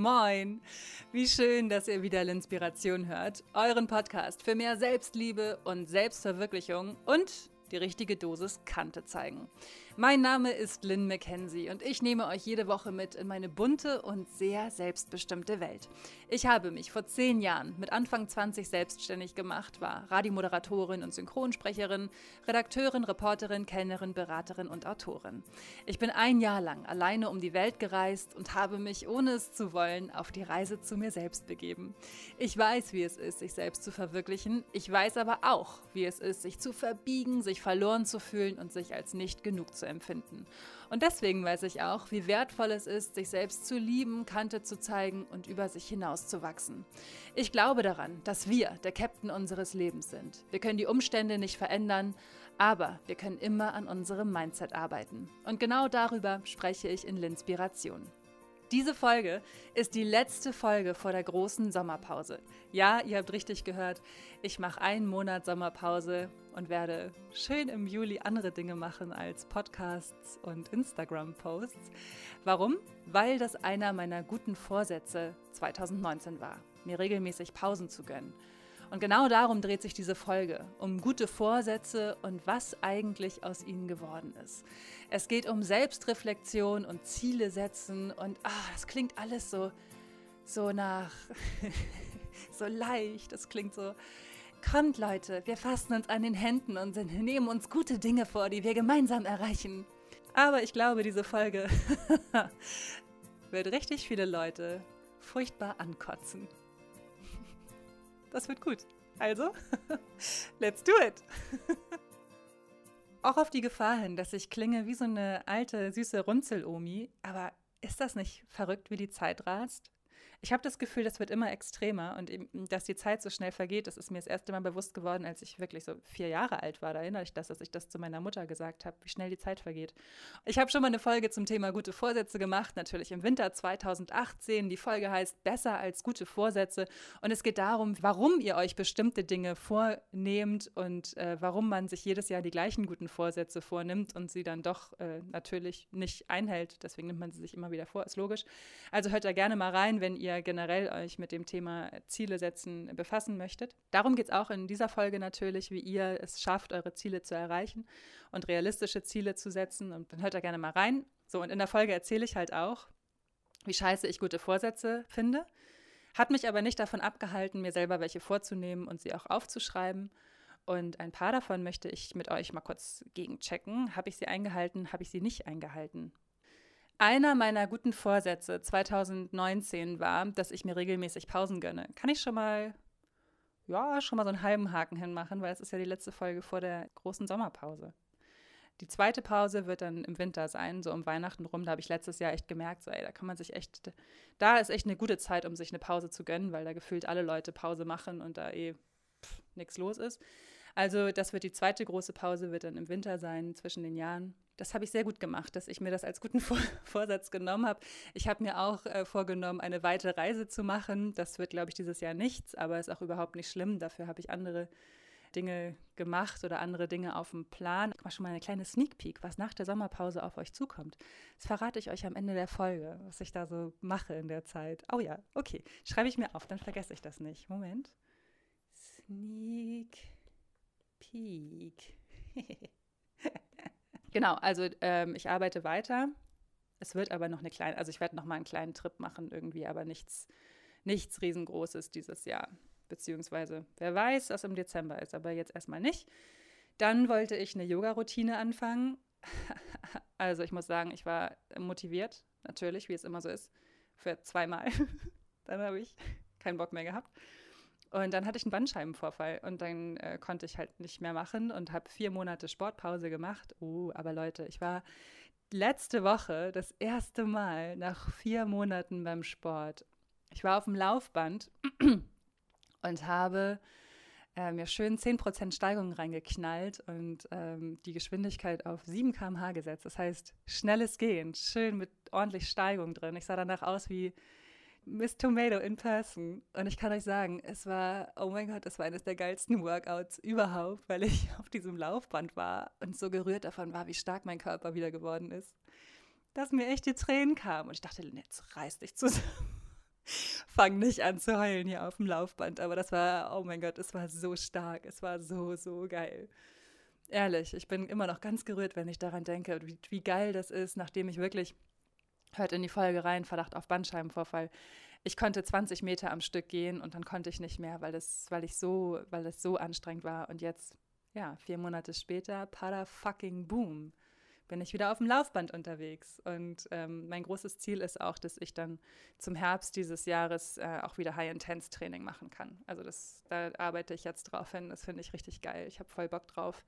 Moin! Wie schön, dass ihr wieder L'Inspiration hört. Euren Podcast für mehr Selbstliebe und Selbstverwirklichung und die richtige Dosis Kante zeigen. Mein Name ist Lynn McKenzie und ich nehme euch jede Woche mit in meine bunte und sehr selbstbestimmte Welt. Ich habe mich vor zehn Jahren mit Anfang 20 selbstständig gemacht, war Radiomoderatorin und Synchronsprecherin, Redakteurin, Reporterin, Kellnerin, Beraterin und Autorin. Ich bin ein Jahr lang alleine um die Welt gereist und habe mich, ohne es zu wollen, auf die Reise zu mir selbst begeben. Ich weiß, wie es ist, sich selbst zu verwirklichen. Ich weiß aber auch, wie es ist, sich zu verbiegen, sich verloren zu fühlen und sich als nicht genug zu empfinden. Und deswegen weiß ich auch, wie wertvoll es ist, sich selbst zu lieben, Kante zu zeigen und über sich hinaus zu wachsen. Ich glaube daran, dass wir der Captain unseres Lebens sind. Wir können die Umstände nicht verändern, aber wir können immer an unserem Mindset arbeiten. Und genau darüber spreche ich in L'Inspiration. Diese Folge ist die letzte Folge vor der großen Sommerpause. Ja, ihr habt richtig gehört, ich mache einen Monat Sommerpause und werde schön im Juli andere Dinge machen als Podcasts und Instagram-Posts. Warum? Weil das einer meiner guten Vorsätze 2019 war, mir regelmäßig Pausen zu gönnen. Und genau darum dreht sich diese Folge, um gute Vorsätze und was eigentlich aus ihnen geworden ist. Es geht um Selbstreflexion und Ziele setzen und ah, das klingt alles so, so nach, so leicht, das klingt so, kommt Leute, wir fassen uns an den Händen und nehmen uns gute Dinge vor, die wir gemeinsam erreichen. Aber ich glaube, diese Folge wird richtig viele Leute furchtbar ankotzen. Das wird gut. Also, let's do it. Auch auf die Gefahr hin, dass ich klinge wie so eine alte, süße Runzel-Omi. Aber ist das nicht verrückt, wie die Zeit rast? Ich habe das Gefühl, das wird immer extremer und eben, dass die Zeit so schnell vergeht, das ist mir das erste Mal bewusst geworden, als ich wirklich so vier Jahre alt war. Da erinnere ich das, dass ich das zu meiner Mutter gesagt habe, wie schnell die Zeit vergeht. Ich habe schon mal eine Folge zum Thema gute Vorsätze gemacht, natürlich im Winter 2018. Die Folge heißt Besser als gute Vorsätze und es geht darum, warum ihr euch bestimmte Dinge vornehmt und äh, warum man sich jedes Jahr die gleichen guten Vorsätze vornimmt und sie dann doch äh, natürlich nicht einhält. Deswegen nimmt man sie sich immer wieder vor, ist logisch. Also hört da gerne mal rein, wenn ihr ihr generell euch mit dem Thema Ziele setzen befassen möchtet. Darum geht es auch in dieser Folge natürlich, wie ihr es schafft, eure Ziele zu erreichen und realistische Ziele zu setzen. Und dann hört da gerne mal rein. So, und in der Folge erzähle ich halt auch, wie scheiße ich gute Vorsätze finde. Hat mich aber nicht davon abgehalten, mir selber welche vorzunehmen und sie auch aufzuschreiben. Und ein paar davon möchte ich mit euch mal kurz gegenchecken. Habe ich sie eingehalten? Habe ich sie nicht eingehalten? Einer meiner guten Vorsätze 2019 war, dass ich mir regelmäßig Pausen gönne. Kann ich schon mal, ja, schon mal so einen halben Haken hinmachen, weil es ist ja die letzte Folge vor der großen Sommerpause. Die zweite Pause wird dann im Winter sein, so um Weihnachten rum. Da habe ich letztes Jahr echt gemerkt, so, ey, da kann man sich echt, da ist echt eine gute Zeit, um sich eine Pause zu gönnen, weil da gefühlt alle Leute Pause machen und da eh nichts los ist. Also das wird die zweite große Pause, wird dann im Winter sein, zwischen den Jahren das habe ich sehr gut gemacht, dass ich mir das als guten Vor Vorsatz genommen habe. Ich habe mir auch äh, vorgenommen, eine weite Reise zu machen. Das wird, glaube ich, dieses Jahr nichts, aber ist auch überhaupt nicht schlimm. Dafür habe ich andere Dinge gemacht oder andere Dinge auf dem Plan. Ich mache schon mal eine kleine Sneak Peek, was nach der Sommerpause auf euch zukommt. Das verrate ich euch am Ende der Folge, was ich da so mache in der Zeit. Oh ja, okay. Schreibe ich mir auf, dann vergesse ich das nicht. Moment. Sneak Peek. Genau, also ähm, ich arbeite weiter. Es wird aber noch eine kleine, also ich werde noch mal einen kleinen Trip machen irgendwie, aber nichts, nichts riesengroßes dieses Jahr. Beziehungsweise, wer weiß, was im Dezember ist, aber jetzt erstmal nicht. Dann wollte ich eine Yoga-Routine anfangen. also ich muss sagen, ich war motiviert, natürlich, wie es immer so ist, für zweimal. Dann habe ich keinen Bock mehr gehabt. Und dann hatte ich einen Bandscheibenvorfall und dann äh, konnte ich halt nicht mehr machen und habe vier Monate Sportpause gemacht. Oh, aber Leute, ich war letzte Woche das erste Mal nach vier Monaten beim Sport. Ich war auf dem Laufband und habe äh, mir schön 10% Steigung reingeknallt und ähm, die Geschwindigkeit auf 7 km/h gesetzt. Das heißt, schnelles Gehen, schön mit ordentlich Steigung drin. Ich sah danach aus wie Miss Tomato in person. Und ich kann euch sagen, es war, oh mein Gott, das war eines der geilsten Workouts überhaupt, weil ich auf diesem Laufband war und so gerührt davon war, wie stark mein Körper wieder geworden ist, dass mir echt die Tränen kamen. Und ich dachte, jetzt reiß dich zusammen. fang nicht an zu heulen hier auf dem Laufband. Aber das war, oh mein Gott, es war so stark. Es war so, so geil. Ehrlich, ich bin immer noch ganz gerührt, wenn ich daran denke, wie, wie geil das ist, nachdem ich wirklich, hört in die Folge rein, Verdacht auf Bandscheibenvorfall. Ich konnte 20 Meter am Stück gehen und dann konnte ich nicht mehr, weil es, weil ich so, weil es so anstrengend war. Und jetzt, ja, vier Monate später, pada fucking boom bin ich wieder auf dem Laufband unterwegs. Und ähm, mein großes Ziel ist auch, dass ich dann zum Herbst dieses Jahres äh, auch wieder High-Intense-Training machen kann. Also das, da arbeite ich jetzt drauf hin. Das finde ich richtig geil. Ich habe voll Bock drauf.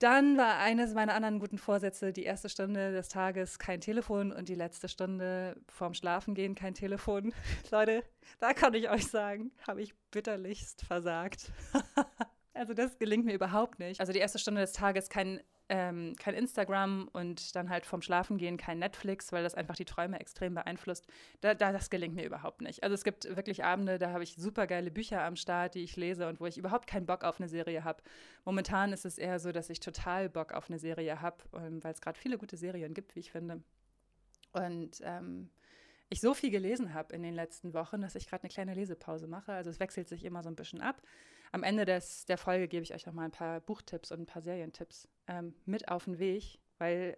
Dann war eines meiner anderen guten Vorsätze, die erste Stunde des Tages kein Telefon und die letzte Stunde vorm Schlafengehen kein Telefon. Leute, da kann ich euch sagen, habe ich bitterlichst versagt. also das gelingt mir überhaupt nicht. Also die erste Stunde des Tages kein ähm, kein Instagram und dann halt vom Schlafengehen kein Netflix, weil das einfach die Träume extrem beeinflusst. Da, da, das gelingt mir überhaupt nicht. Also es gibt wirklich Abende, da habe ich super geile Bücher am Start, die ich lese und wo ich überhaupt keinen Bock auf eine Serie habe. Momentan ist es eher so, dass ich total Bock auf eine Serie habe, ähm, weil es gerade viele gute Serien gibt, wie ich finde. Und ähm, ich so viel gelesen habe in den letzten Wochen, dass ich gerade eine kleine Lesepause mache. Also es wechselt sich immer so ein bisschen ab am Ende des, der Folge gebe ich euch noch mal ein paar Buchtipps und ein paar Serientipps ähm, mit auf den Weg, weil,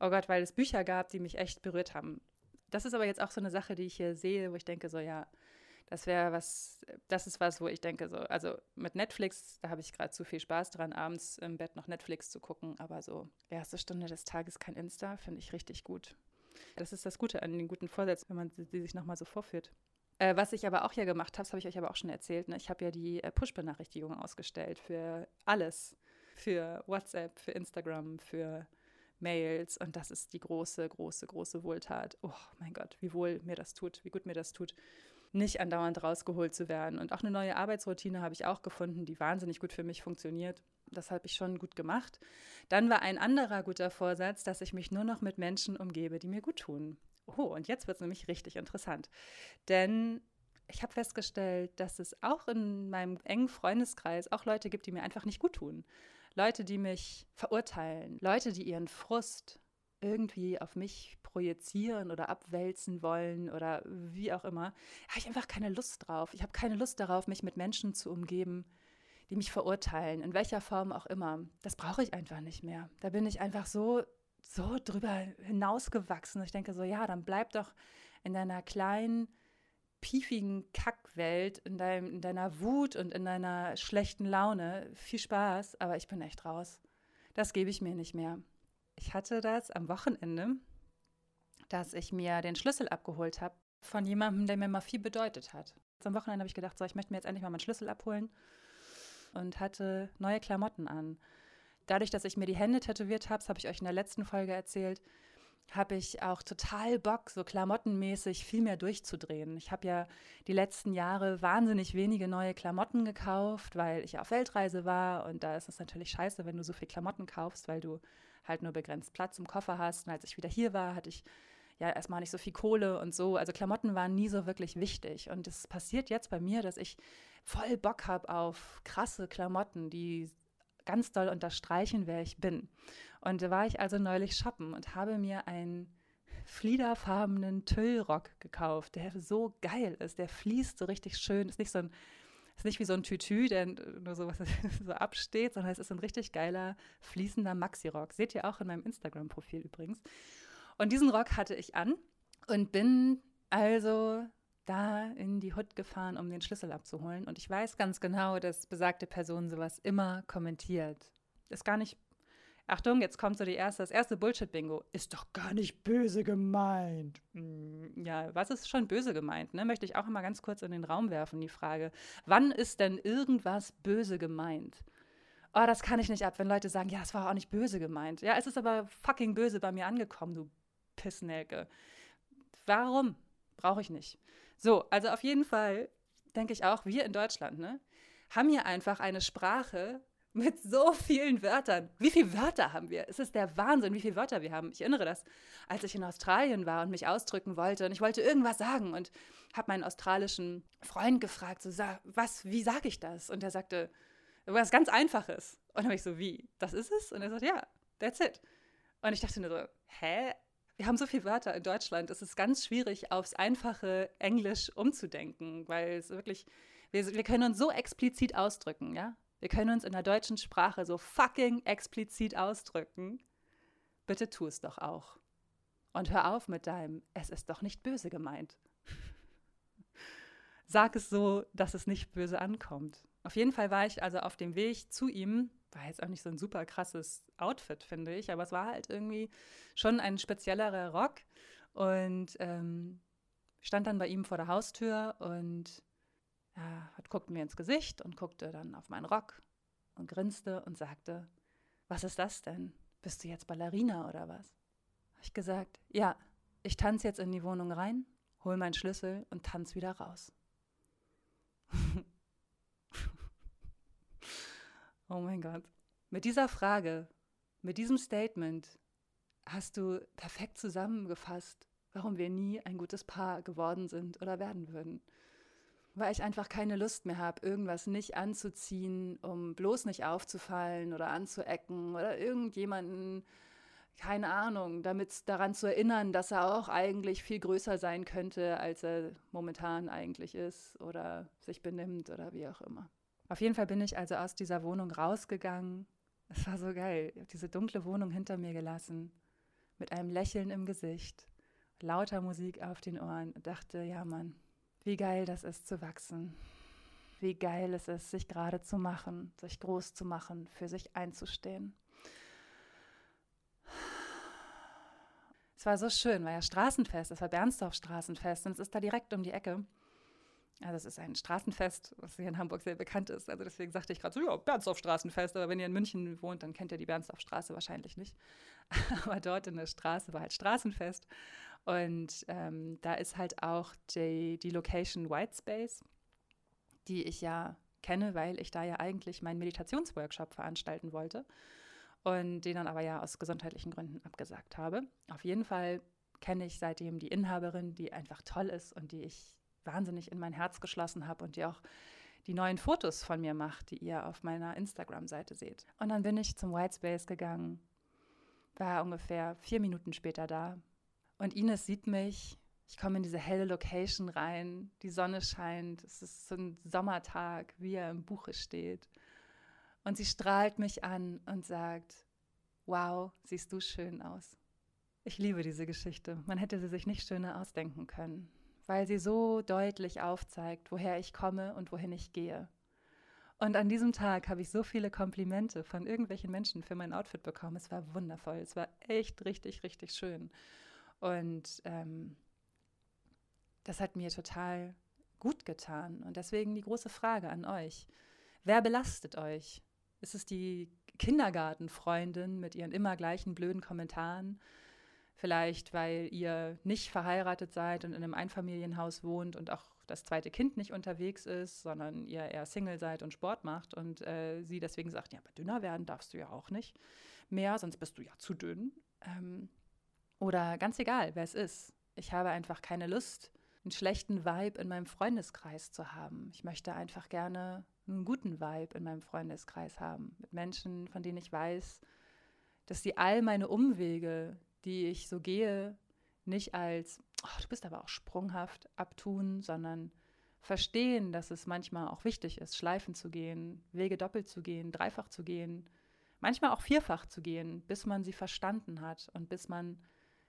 oh Gott, weil es Bücher gab, die mich echt berührt haben. Das ist aber jetzt auch so eine Sache, die ich hier sehe, wo ich denke, so ja, das wäre was, das ist was, wo ich denke, so, also mit Netflix, da habe ich gerade zu viel Spaß dran, abends im Bett noch Netflix zu gucken, aber so erste Stunde des Tages kein Insta, finde ich richtig gut. Das ist das Gute an den guten Vorsätzen, wenn man sie, sich nochmal so vorführt. Äh, was ich aber auch hier gemacht habe, das habe ich euch aber auch schon erzählt. Ne? Ich habe ja die äh, Push-Benachrichtigungen ausgestellt für alles. Für WhatsApp, für Instagram, für Mails. Und das ist die große, große, große Wohltat. Oh mein Gott, wie wohl mir das tut, wie gut mir das tut, nicht andauernd rausgeholt zu werden. Und auch eine neue Arbeitsroutine habe ich auch gefunden, die wahnsinnig gut für mich funktioniert. Das habe ich schon gut gemacht. Dann war ein anderer guter Vorsatz, dass ich mich nur noch mit Menschen umgebe, die mir gut tun. Oh, und jetzt wird es nämlich richtig interessant. Denn ich habe festgestellt, dass es auch in meinem engen Freundeskreis auch Leute gibt, die mir einfach nicht gut tun. Leute, die mich verurteilen. Leute, die ihren Frust irgendwie auf mich projizieren oder abwälzen wollen oder wie auch immer. Da habe ich einfach keine Lust drauf. Ich habe keine Lust darauf, mich mit Menschen zu umgeben, die mich verurteilen, in welcher Form auch immer. Das brauche ich einfach nicht mehr. Da bin ich einfach so so drüber hinausgewachsen. Ich denke so, ja, dann bleib doch in deiner kleinen, piefigen Kackwelt, in, deinem, in deiner Wut und in deiner schlechten Laune. Viel Spaß, aber ich bin echt raus. Das gebe ich mir nicht mehr. Ich hatte das am Wochenende, dass ich mir den Schlüssel abgeholt habe von jemandem, der mir mal viel bedeutet hat. Am Wochenende habe ich gedacht, so, ich möchte mir jetzt endlich mal meinen Schlüssel abholen und hatte neue Klamotten an dadurch, dass ich mir die Hände tätowiert habe, das habe ich euch in der letzten Folge erzählt, habe ich auch total Bock, so klamottenmäßig viel mehr durchzudrehen. Ich habe ja die letzten Jahre wahnsinnig wenige neue Klamotten gekauft, weil ich auf Weltreise war und da ist es natürlich scheiße, wenn du so viel Klamotten kaufst, weil du halt nur begrenzt Platz im Koffer hast. Und als ich wieder hier war, hatte ich ja erstmal nicht so viel Kohle und so. Also Klamotten waren nie so wirklich wichtig. Und es passiert jetzt bei mir, dass ich voll Bock habe auf krasse Klamotten, die ganz doll unterstreichen, wer ich bin. Und da war ich also neulich shoppen und habe mir einen fliederfarbenen Tüllrock gekauft, der so geil ist. Der fließt so richtig schön. Ist nicht so ein ist nicht wie so ein Tütü, der nur so, was so absteht, sondern es ist ein richtig geiler, fließender Maxi-Rock. Seht ihr auch in meinem Instagram-Profil übrigens. Und diesen Rock hatte ich an und bin also da in die Hut gefahren, um den Schlüssel abzuholen. Und ich weiß ganz genau, dass besagte Person sowas immer kommentiert. Ist gar nicht. Achtung, jetzt kommt so die erste, das erste Bullshit-Bingo. Ist doch gar nicht böse gemeint. Hm, ja, was ist schon böse gemeint? Ne? Möchte ich auch immer ganz kurz in den Raum werfen, die Frage. Wann ist denn irgendwas böse gemeint? Oh, das kann ich nicht ab, wenn Leute sagen, ja, es war auch nicht böse gemeint. Ja, es ist aber fucking böse bei mir angekommen, du Pissnelke. Warum? Brauche ich nicht. So, also auf jeden Fall denke ich auch, wir in Deutschland, ne, haben hier einfach eine Sprache mit so vielen Wörtern. Wie viele Wörter haben wir? Es ist der Wahnsinn, wie viele Wörter wir haben. Ich erinnere das, als ich in Australien war und mich ausdrücken wollte und ich wollte irgendwas sagen und habe meinen australischen Freund gefragt, so, was, wie sage ich das? Und er sagte, was ganz Einfaches. Und dann habe ich so, wie? Das ist es? Und er sagt, ja, that's it. Und ich dachte nur so, hä? Wir haben so viele Wörter in Deutschland, es ist ganz schwierig, aufs einfache Englisch umzudenken, weil es wirklich, wir, wir können uns so explizit ausdrücken, ja? Wir können uns in der deutschen Sprache so fucking explizit ausdrücken. Bitte tu es doch auch. Und hör auf mit deinem, es ist doch nicht böse gemeint. Sag es so, dass es nicht böse ankommt. Auf jeden Fall war ich also auf dem Weg zu ihm. War jetzt auch nicht so ein super krasses Outfit, finde ich, aber es war halt irgendwie schon ein speziellerer Rock. Und ähm, stand dann bei ihm vor der Haustür und ja, hat, guckte mir ins Gesicht und guckte dann auf meinen Rock und grinste und sagte, was ist das denn? Bist du jetzt Ballerina oder was? Habe ich gesagt, ja, ich tanze jetzt in die Wohnung rein, hol meinen Schlüssel und tanze wieder raus. oh mein Gott. Mit dieser Frage, mit diesem Statement hast du perfekt zusammengefasst, warum wir nie ein gutes Paar geworden sind oder werden würden. Weil ich einfach keine Lust mehr habe, irgendwas nicht anzuziehen, um bloß nicht aufzufallen oder anzuecken oder irgendjemanden, keine Ahnung, damit daran zu erinnern, dass er auch eigentlich viel größer sein könnte, als er momentan eigentlich ist oder sich benimmt oder wie auch immer. Auf jeden Fall bin ich also aus dieser Wohnung rausgegangen. Es war so geil. Ich habe diese dunkle Wohnung hinter mir gelassen, mit einem Lächeln im Gesicht, lauter Musik auf den Ohren und dachte, ja Mann, wie geil das ist zu wachsen. Wie geil es ist, sich gerade zu machen, sich groß zu machen, für sich einzustehen. Es war so schön, war ja Straßenfest, es war Bernsdorf Straßenfest und es ist da direkt um die Ecke. Also es ist ein Straßenfest, was hier in Hamburg sehr bekannt ist. Also deswegen sagte ich gerade so, ja, Bernsdorf Straßenfest, aber wenn ihr in München wohnt, dann kennt ihr die Bernsdorf Straße wahrscheinlich nicht. aber dort in der Straße war halt Straßenfest. Und ähm, da ist halt auch die, die Location Whitespace, die ich ja kenne, weil ich da ja eigentlich meinen Meditationsworkshop veranstalten wollte und den dann aber ja aus gesundheitlichen Gründen abgesagt habe. Auf jeden Fall kenne ich seitdem die Inhaberin, die einfach toll ist und die ich wahnsinnig in mein Herz geschlossen habe und die auch die neuen Fotos von mir macht, die ihr auf meiner Instagram-Seite seht. Und dann bin ich zum Whitespace gegangen, war ungefähr vier Minuten später da und Ines sieht mich. Ich komme in diese helle Location rein, die Sonne scheint, es ist so ein Sommertag, wie er im Buche steht. Und sie strahlt mich an und sagt, wow, siehst du schön aus. Ich liebe diese Geschichte. Man hätte sie sich nicht schöner ausdenken können, weil sie so deutlich aufzeigt, woher ich komme und wohin ich gehe. Und an diesem Tag habe ich so viele Komplimente von irgendwelchen Menschen für mein Outfit bekommen. Es war wundervoll. Es war echt richtig, richtig schön. Und ähm, das hat mir total gut getan. Und deswegen die große Frage an euch. Wer belastet euch? Ist es die Kindergartenfreundin mit ihren immer gleichen blöden Kommentaren? Vielleicht, weil ihr nicht verheiratet seid und in einem Einfamilienhaus wohnt und auch das zweite Kind nicht unterwegs ist, sondern ihr eher Single seid und Sport macht und äh, sie deswegen sagt, ja, aber dünner werden darfst du ja auch nicht mehr, sonst bist du ja zu dünn. Ähm, oder ganz egal, wer es ist. Ich habe einfach keine Lust, einen schlechten Vibe in meinem Freundeskreis zu haben. Ich möchte einfach gerne einen guten Vibe in meinem Freundeskreis haben. Mit Menschen, von denen ich weiß, dass sie all meine Umwege, die ich so gehe, nicht als, oh, du bist aber auch sprunghaft abtun, sondern verstehen, dass es manchmal auch wichtig ist, schleifen zu gehen, Wege doppelt zu gehen, dreifach zu gehen, manchmal auch vierfach zu gehen, bis man sie verstanden hat und bis man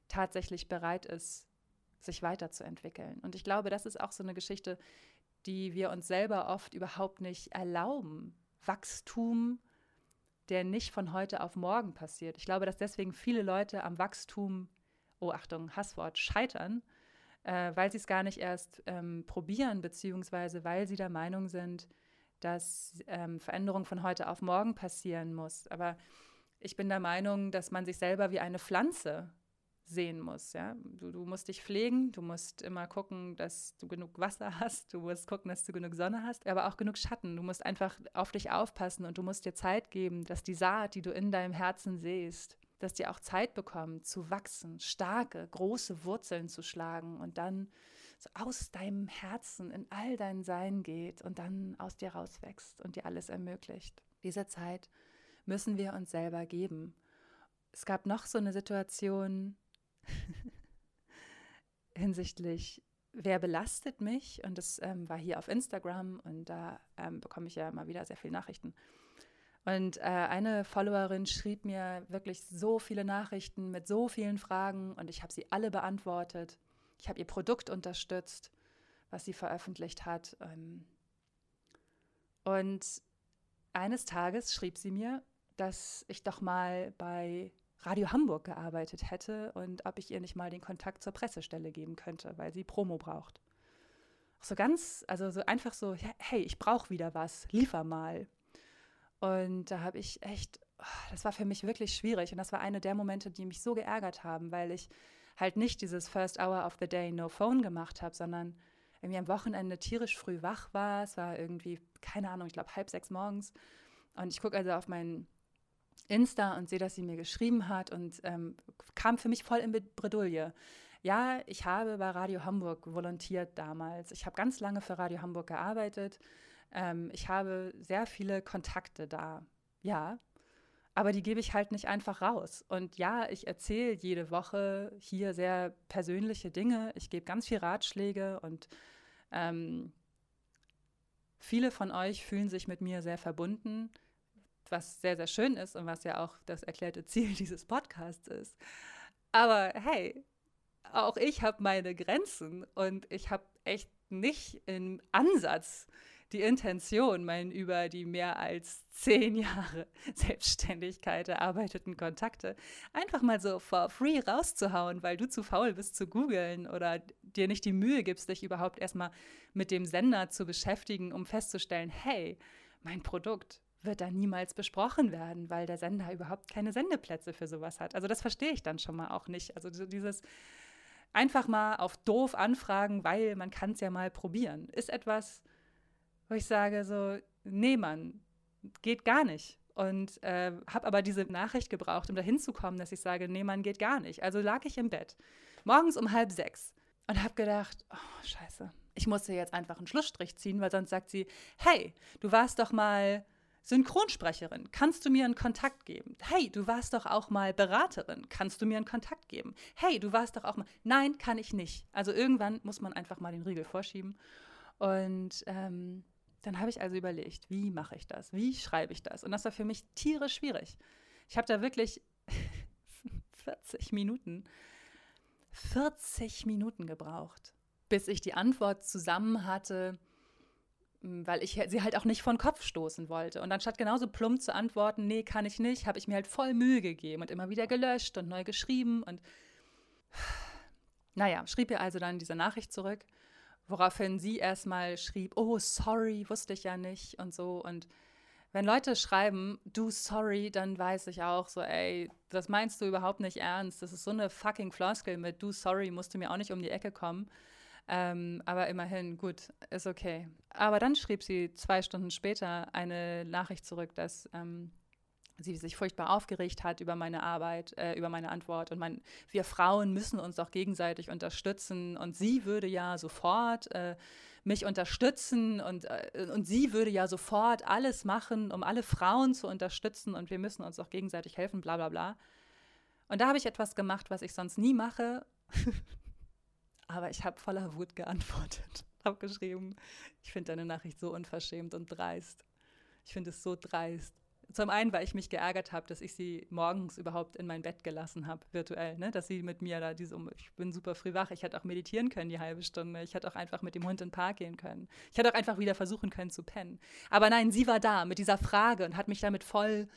tatsächlich bereit ist, sich weiterzuentwickeln. Und ich glaube, das ist auch so eine Geschichte, die wir uns selber oft überhaupt nicht erlauben. Wachstum, der nicht von heute auf morgen passiert. Ich glaube, dass deswegen viele Leute am Wachstum, oh Achtung, Hasswort, scheitern, äh, weil sie es gar nicht erst ähm, probieren, beziehungsweise weil sie der Meinung sind, dass ähm, Veränderung von heute auf morgen passieren muss. Aber ich bin der Meinung, dass man sich selber wie eine Pflanze sehen muss. Ja? Du, du, musst dich pflegen, du musst immer gucken, dass du genug Wasser hast, du musst gucken, dass du genug Sonne hast, aber auch genug Schatten. Du musst einfach auf dich aufpassen und du musst dir Zeit geben, dass die Saat, die du in deinem Herzen siehst, dass die auch Zeit bekommt zu wachsen, starke, große Wurzeln zu schlagen und dann so aus deinem Herzen in all dein Sein geht und dann aus dir rauswächst und dir alles ermöglicht. Diese Zeit müssen wir uns selber geben. Es gab noch so eine Situation, hinsichtlich, wer belastet mich? Und das ähm, war hier auf Instagram und da ähm, bekomme ich ja immer wieder sehr viele Nachrichten. Und äh, eine Followerin schrieb mir wirklich so viele Nachrichten mit so vielen Fragen und ich habe sie alle beantwortet. Ich habe ihr Produkt unterstützt, was sie veröffentlicht hat. Ähm, und eines Tages schrieb sie mir, dass ich doch mal bei Radio Hamburg gearbeitet hätte und ob ich ihr nicht mal den Kontakt zur Pressestelle geben könnte, weil sie Promo braucht. So ganz, also so einfach so, hey, ich brauche wieder was, liefer mal. Und da habe ich echt, oh, das war für mich wirklich schwierig. Und das war eine der Momente, die mich so geärgert haben, weil ich halt nicht dieses First Hour of the Day No Phone gemacht habe, sondern irgendwie am Wochenende tierisch früh wach war. Es war irgendwie, keine Ahnung, ich glaube halb sechs morgens. Und ich gucke also auf meinen Insta und sehe, dass sie mir geschrieben hat und ähm, kam für mich voll in Bredouille. Ja, ich habe bei Radio Hamburg volontiert damals. Ich habe ganz lange für Radio Hamburg gearbeitet. Ähm, ich habe sehr viele Kontakte da. Ja, aber die gebe ich halt nicht einfach raus. Und ja, ich erzähle jede Woche hier sehr persönliche Dinge. Ich gebe ganz viel Ratschläge und ähm, viele von euch fühlen sich mit mir sehr verbunden was sehr, sehr schön ist und was ja auch das erklärte Ziel dieses Podcasts ist. Aber hey, auch ich habe meine Grenzen und ich habe echt nicht im Ansatz die Intention, meinen über die mehr als zehn Jahre Selbstständigkeit erarbeiteten Kontakte einfach mal so for free rauszuhauen, weil du zu faul bist zu googeln oder dir nicht die Mühe gibst, dich überhaupt erstmal mit dem Sender zu beschäftigen, um festzustellen, hey, mein Produkt wird da niemals besprochen werden, weil der Sender überhaupt keine Sendeplätze für sowas hat. Also das verstehe ich dann schon mal auch nicht. Also dieses einfach mal auf doof anfragen, weil man kann es ja mal probieren, ist etwas, wo ich sage so, nee, Mann, geht gar nicht. Und äh, habe aber diese Nachricht gebraucht, um dahin zu kommen, dass ich sage, nee, Mann, geht gar nicht. Also lag ich im Bett, morgens um halb sechs und habe gedacht, oh, scheiße, ich musste jetzt einfach einen Schlussstrich ziehen, weil sonst sagt sie, hey, du warst doch mal Synchronsprecherin, kannst du mir einen Kontakt geben? Hey, du warst doch auch mal Beraterin, kannst du mir einen Kontakt geben? Hey, du warst doch auch mal. Nein, kann ich nicht. Also irgendwann muss man einfach mal den Riegel vorschieben. Und ähm, dann habe ich also überlegt, wie mache ich das? Wie schreibe ich das? Und das war für mich tierisch schwierig. Ich habe da wirklich 40 Minuten, 40 Minuten gebraucht, bis ich die Antwort zusammen hatte weil ich sie halt auch nicht von Kopf stoßen wollte. Und anstatt genauso plump zu antworten, nee, kann ich nicht, habe ich mir halt voll Mühe gegeben und immer wieder gelöscht und neu geschrieben. Und naja, schrieb ihr also dann diese Nachricht zurück, woraufhin sie erstmal schrieb, oh, sorry, wusste ich ja nicht und so. Und wenn Leute schreiben, du sorry, dann weiß ich auch so, ey, das meinst du überhaupt nicht ernst. Das ist so eine fucking Floskel mit du sorry, musst du mir auch nicht um die Ecke kommen. Ähm, aber immerhin, gut, ist okay. Aber dann schrieb sie zwei Stunden später eine Nachricht zurück, dass ähm, sie sich furchtbar aufgeregt hat über meine Arbeit, äh, über meine Antwort. Und mein, wir Frauen müssen uns auch gegenseitig unterstützen. Und sie würde ja sofort äh, mich unterstützen und, äh, und sie würde ja sofort alles machen, um alle Frauen zu unterstützen. Und wir müssen uns auch gegenseitig helfen, bla bla bla. Und da habe ich etwas gemacht, was ich sonst nie mache. Aber ich habe voller Wut geantwortet. habe geschrieben, ich finde deine Nachricht so unverschämt und dreist. Ich finde es so dreist. Zum einen, weil ich mich geärgert habe, dass ich sie morgens überhaupt in mein Bett gelassen habe, virtuell, ne? dass sie mit mir da diese, ich bin super früh wach, ich hätte auch meditieren können die halbe Stunde, ich hätte auch einfach mit dem Hund in den Park gehen können, ich hätte auch einfach wieder versuchen können zu pennen. Aber nein, sie war da mit dieser Frage und hat mich damit voll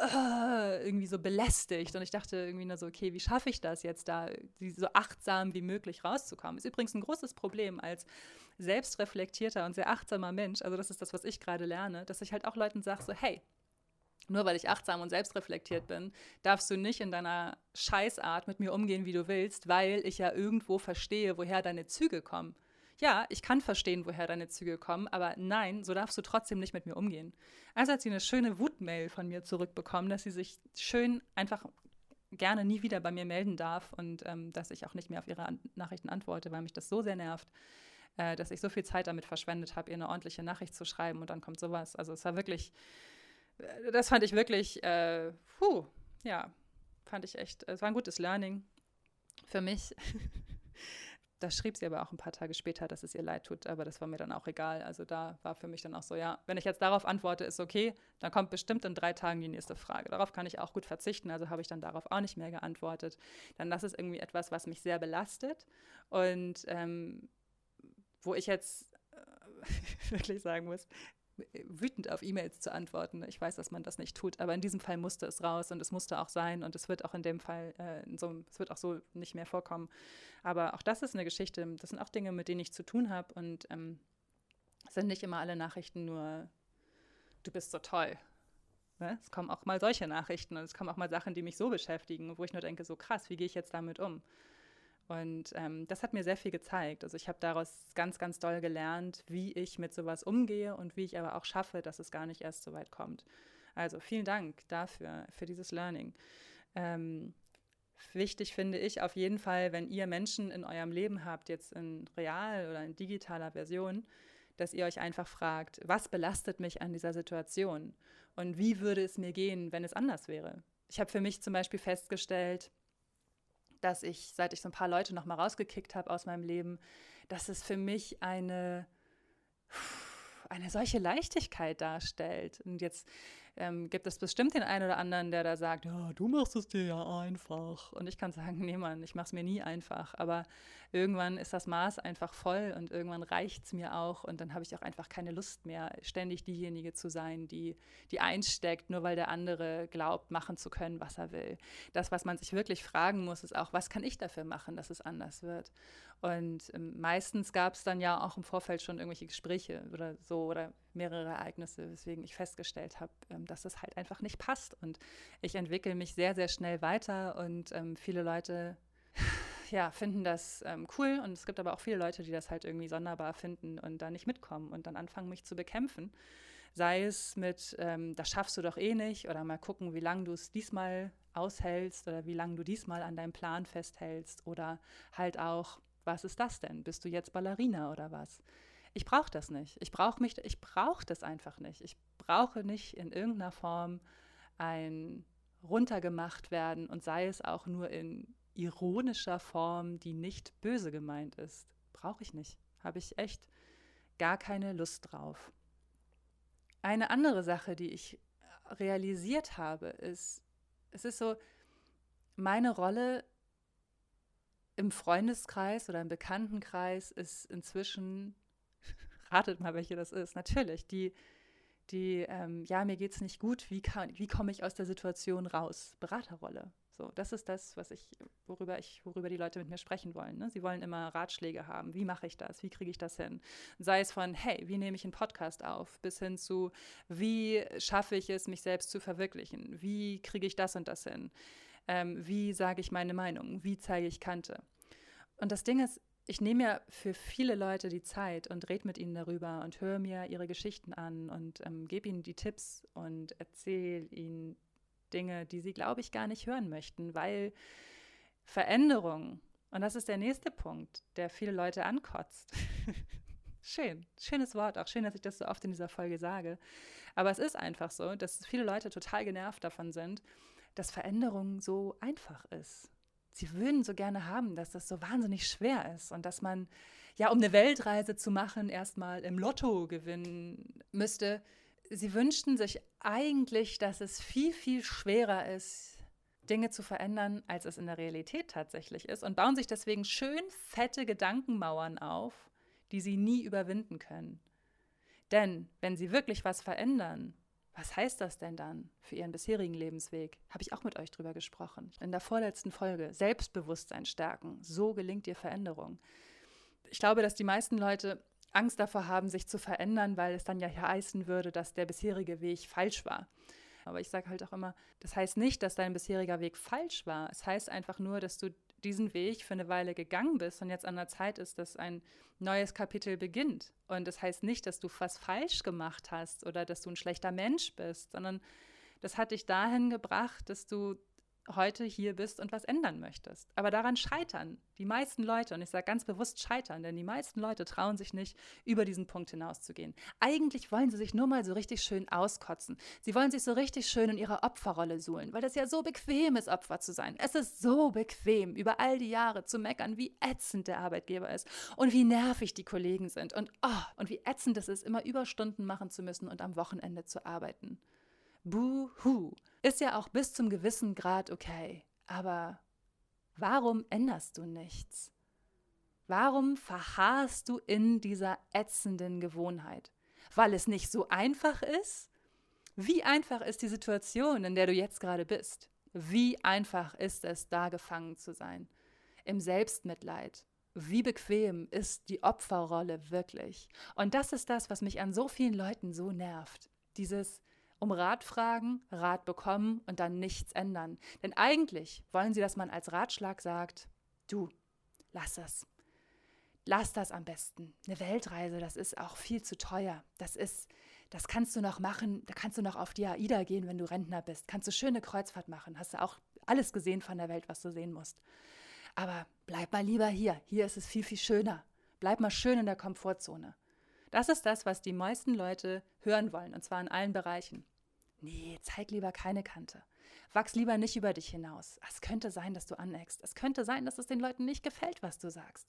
uh, irgendwie so belästigt. Und ich dachte irgendwie nur so, okay, wie schaffe ich das jetzt da, so achtsam wie möglich rauszukommen? Ist übrigens ein großes Problem als selbstreflektierter und sehr achtsamer Mensch. Also das ist das, was ich gerade lerne, dass ich halt auch Leuten sage, so, hey, nur weil ich achtsam und selbstreflektiert bin, darfst du nicht in deiner Scheißart mit mir umgehen, wie du willst, weil ich ja irgendwo verstehe, woher deine Züge kommen ja, ich kann verstehen, woher deine Züge kommen, aber nein, so darfst du trotzdem nicht mit mir umgehen. Also hat sie eine schöne Wutmail von mir zurückbekommen, dass sie sich schön einfach gerne nie wieder bei mir melden darf und ähm, dass ich auch nicht mehr auf ihre An Nachrichten antworte, weil mich das so sehr nervt, äh, dass ich so viel Zeit damit verschwendet habe, ihr eine ordentliche Nachricht zu schreiben und dann kommt sowas. Also es war wirklich, äh, das fand ich wirklich, äh, puh, ja, fand ich echt, es war ein gutes Learning für mich, da schrieb sie aber auch ein paar Tage später, dass es ihr leid tut, aber das war mir dann auch egal. Also da war für mich dann auch so, ja, wenn ich jetzt darauf antworte, ist okay, dann kommt bestimmt in drei Tagen die nächste Frage. Darauf kann ich auch gut verzichten, also habe ich dann darauf auch nicht mehr geantwortet. Dann das ist irgendwie etwas, was mich sehr belastet und ähm, wo ich jetzt äh, wirklich sagen muss, wütend auf E-Mails zu antworten. Ich weiß, dass man das nicht tut, aber in diesem Fall musste es raus und es musste auch sein und es wird auch in dem Fall, äh, so, es wird auch so nicht mehr vorkommen. Aber auch das ist eine Geschichte, das sind auch Dinge, mit denen ich zu tun habe und ähm, sind nicht immer alle Nachrichten nur, du bist so toll. Ne? Es kommen auch mal solche Nachrichten und es kommen auch mal Sachen, die mich so beschäftigen, wo ich nur denke, so krass, wie gehe ich jetzt damit um? Und ähm, das hat mir sehr viel gezeigt. Also ich habe daraus ganz, ganz doll gelernt, wie ich mit sowas umgehe und wie ich aber auch schaffe, dass es gar nicht erst so weit kommt. Also vielen Dank dafür, für dieses Learning. Ähm, wichtig finde ich auf jeden Fall, wenn ihr Menschen in eurem Leben habt, jetzt in real oder in digitaler Version, dass ihr euch einfach fragt, was belastet mich an dieser Situation und wie würde es mir gehen, wenn es anders wäre. Ich habe für mich zum Beispiel festgestellt, dass ich, seit ich so ein paar Leute noch mal rausgekickt habe aus meinem Leben, dass es für mich eine, eine solche Leichtigkeit darstellt. Und jetzt ähm, gibt es bestimmt den einen oder anderen, der da sagt, ja, du machst es dir ja einfach. Und ich kann sagen, nee, Mann, ich mache es mir nie einfach. Aber irgendwann ist das Maß einfach voll und irgendwann reicht es mir auch. Und dann habe ich auch einfach keine Lust mehr, ständig diejenige zu sein, die, die einsteckt, nur weil der andere glaubt, machen zu können, was er will. Das, was man sich wirklich fragen muss, ist auch, was kann ich dafür machen, dass es anders wird? Und ähm, meistens gab es dann ja auch im Vorfeld schon irgendwelche Gespräche oder so oder mehrere Ereignisse, weswegen ich festgestellt habe, ähm, dass es halt einfach nicht passt. Und ich entwickle mich sehr, sehr schnell weiter und ähm, viele Leute ja, finden das ähm, cool und es gibt aber auch viele Leute, die das halt irgendwie sonderbar finden und da nicht mitkommen und dann anfangen, mich zu bekämpfen. Sei es mit, ähm, das schaffst du doch eh nicht oder mal gucken, wie lange du es diesmal aushältst oder wie lange du diesmal an deinem Plan festhältst oder halt auch, was ist das denn? Bist du jetzt Ballerina oder was? Ich brauche das nicht. Ich brauche mich, ich brauche das einfach nicht. Ich brauche nicht in irgendeiner Form ein runtergemacht werden und sei es auch nur in ironischer Form, die nicht böse gemeint ist. Brauche ich nicht. Habe ich echt gar keine Lust drauf. Eine andere Sache, die ich realisiert habe, ist, es ist so, meine Rolle im Freundeskreis oder im Bekanntenkreis ist inzwischen ratet mal, welche das ist. Natürlich, die, die ähm, ja, mir geht es nicht gut, wie, wie komme ich aus der Situation raus? Beraterrolle. So, das ist das, was ich, worüber ich, worüber die Leute mit mir sprechen wollen. Ne? Sie wollen immer Ratschläge haben. Wie mache ich das? Wie kriege ich das hin? Sei es von, hey, wie nehme ich einen Podcast auf, bis hin zu, wie schaffe ich es, mich selbst zu verwirklichen? Wie kriege ich das und das hin? Ähm, wie sage ich meine Meinung? Wie zeige ich Kante? Und das Ding ist, ich nehme mir für viele Leute die Zeit und rede mit ihnen darüber und höre mir ihre Geschichten an und ähm, gebe ihnen die Tipps und erzähle ihnen Dinge, die sie, glaube ich, gar nicht hören möchten, weil Veränderung, und das ist der nächste Punkt, der viele Leute ankotzt. Schön, schönes Wort, auch schön, dass ich das so oft in dieser Folge sage. Aber es ist einfach so, dass viele Leute total genervt davon sind, dass Veränderung so einfach ist sie würden so gerne haben, dass das so wahnsinnig schwer ist und dass man ja, um eine Weltreise zu machen, erstmal im Lotto gewinnen müsste. Sie wünschten sich eigentlich, dass es viel, viel schwerer ist, Dinge zu verändern, als es in der Realität tatsächlich ist und bauen sich deswegen schön fette Gedankenmauern auf, die sie nie überwinden können. Denn wenn sie wirklich was verändern, was heißt das denn dann für Ihren bisherigen Lebensweg? Habe ich auch mit euch drüber gesprochen. In der vorletzten Folge. Selbstbewusstsein stärken. So gelingt dir Veränderung. Ich glaube, dass die meisten Leute Angst davor haben, sich zu verändern, weil es dann ja heißen würde, dass der bisherige Weg falsch war. Aber ich sage halt auch immer, das heißt nicht, dass dein bisheriger Weg falsch war. Es heißt einfach nur, dass du diesen Weg für eine Weile gegangen bist und jetzt an der Zeit ist, dass ein neues Kapitel beginnt. Und das heißt nicht, dass du was falsch gemacht hast oder dass du ein schlechter Mensch bist, sondern das hat dich dahin gebracht, dass du heute hier bist und was ändern möchtest. Aber daran scheitern die meisten Leute, und ich sage ganz bewusst scheitern, denn die meisten Leute trauen sich nicht, über diesen Punkt hinauszugehen. Eigentlich wollen sie sich nur mal so richtig schön auskotzen. Sie wollen sich so richtig schön in ihrer Opferrolle suhlen, weil es ja so bequem ist, Opfer zu sein. Es ist so bequem, über all die Jahre zu meckern, wie ätzend der Arbeitgeber ist und wie nervig die Kollegen sind und, oh, und wie ätzend es ist, immer Überstunden machen zu müssen und am Wochenende zu arbeiten. Buhu. Ist ja auch bis zum gewissen Grad okay. Aber warum änderst du nichts? Warum verharrst du in dieser ätzenden Gewohnheit? Weil es nicht so einfach ist? Wie einfach ist die Situation, in der du jetzt gerade bist? Wie einfach ist es, da gefangen zu sein? Im Selbstmitleid. Wie bequem ist die Opferrolle wirklich? Und das ist das, was mich an so vielen Leuten so nervt. Dieses, um Rat fragen, Rat bekommen und dann nichts ändern. Denn eigentlich wollen sie, dass man als Ratschlag sagt, du, lass es. Lass das am besten. Eine Weltreise, das ist auch viel zu teuer. Das ist, das kannst du noch machen, da kannst du noch auf die AIDA gehen, wenn du Rentner bist. Kannst du schöne Kreuzfahrt machen. Hast du auch alles gesehen von der Welt, was du sehen musst. Aber bleib mal lieber hier. Hier ist es viel, viel schöner. Bleib mal schön in der Komfortzone. Das ist das, was die meisten Leute hören wollen, und zwar in allen Bereichen. Nee, zeig lieber keine Kante. Wachs lieber nicht über dich hinaus. Es könnte sein, dass du aneckst. Es könnte sein, dass es den Leuten nicht gefällt, was du sagst.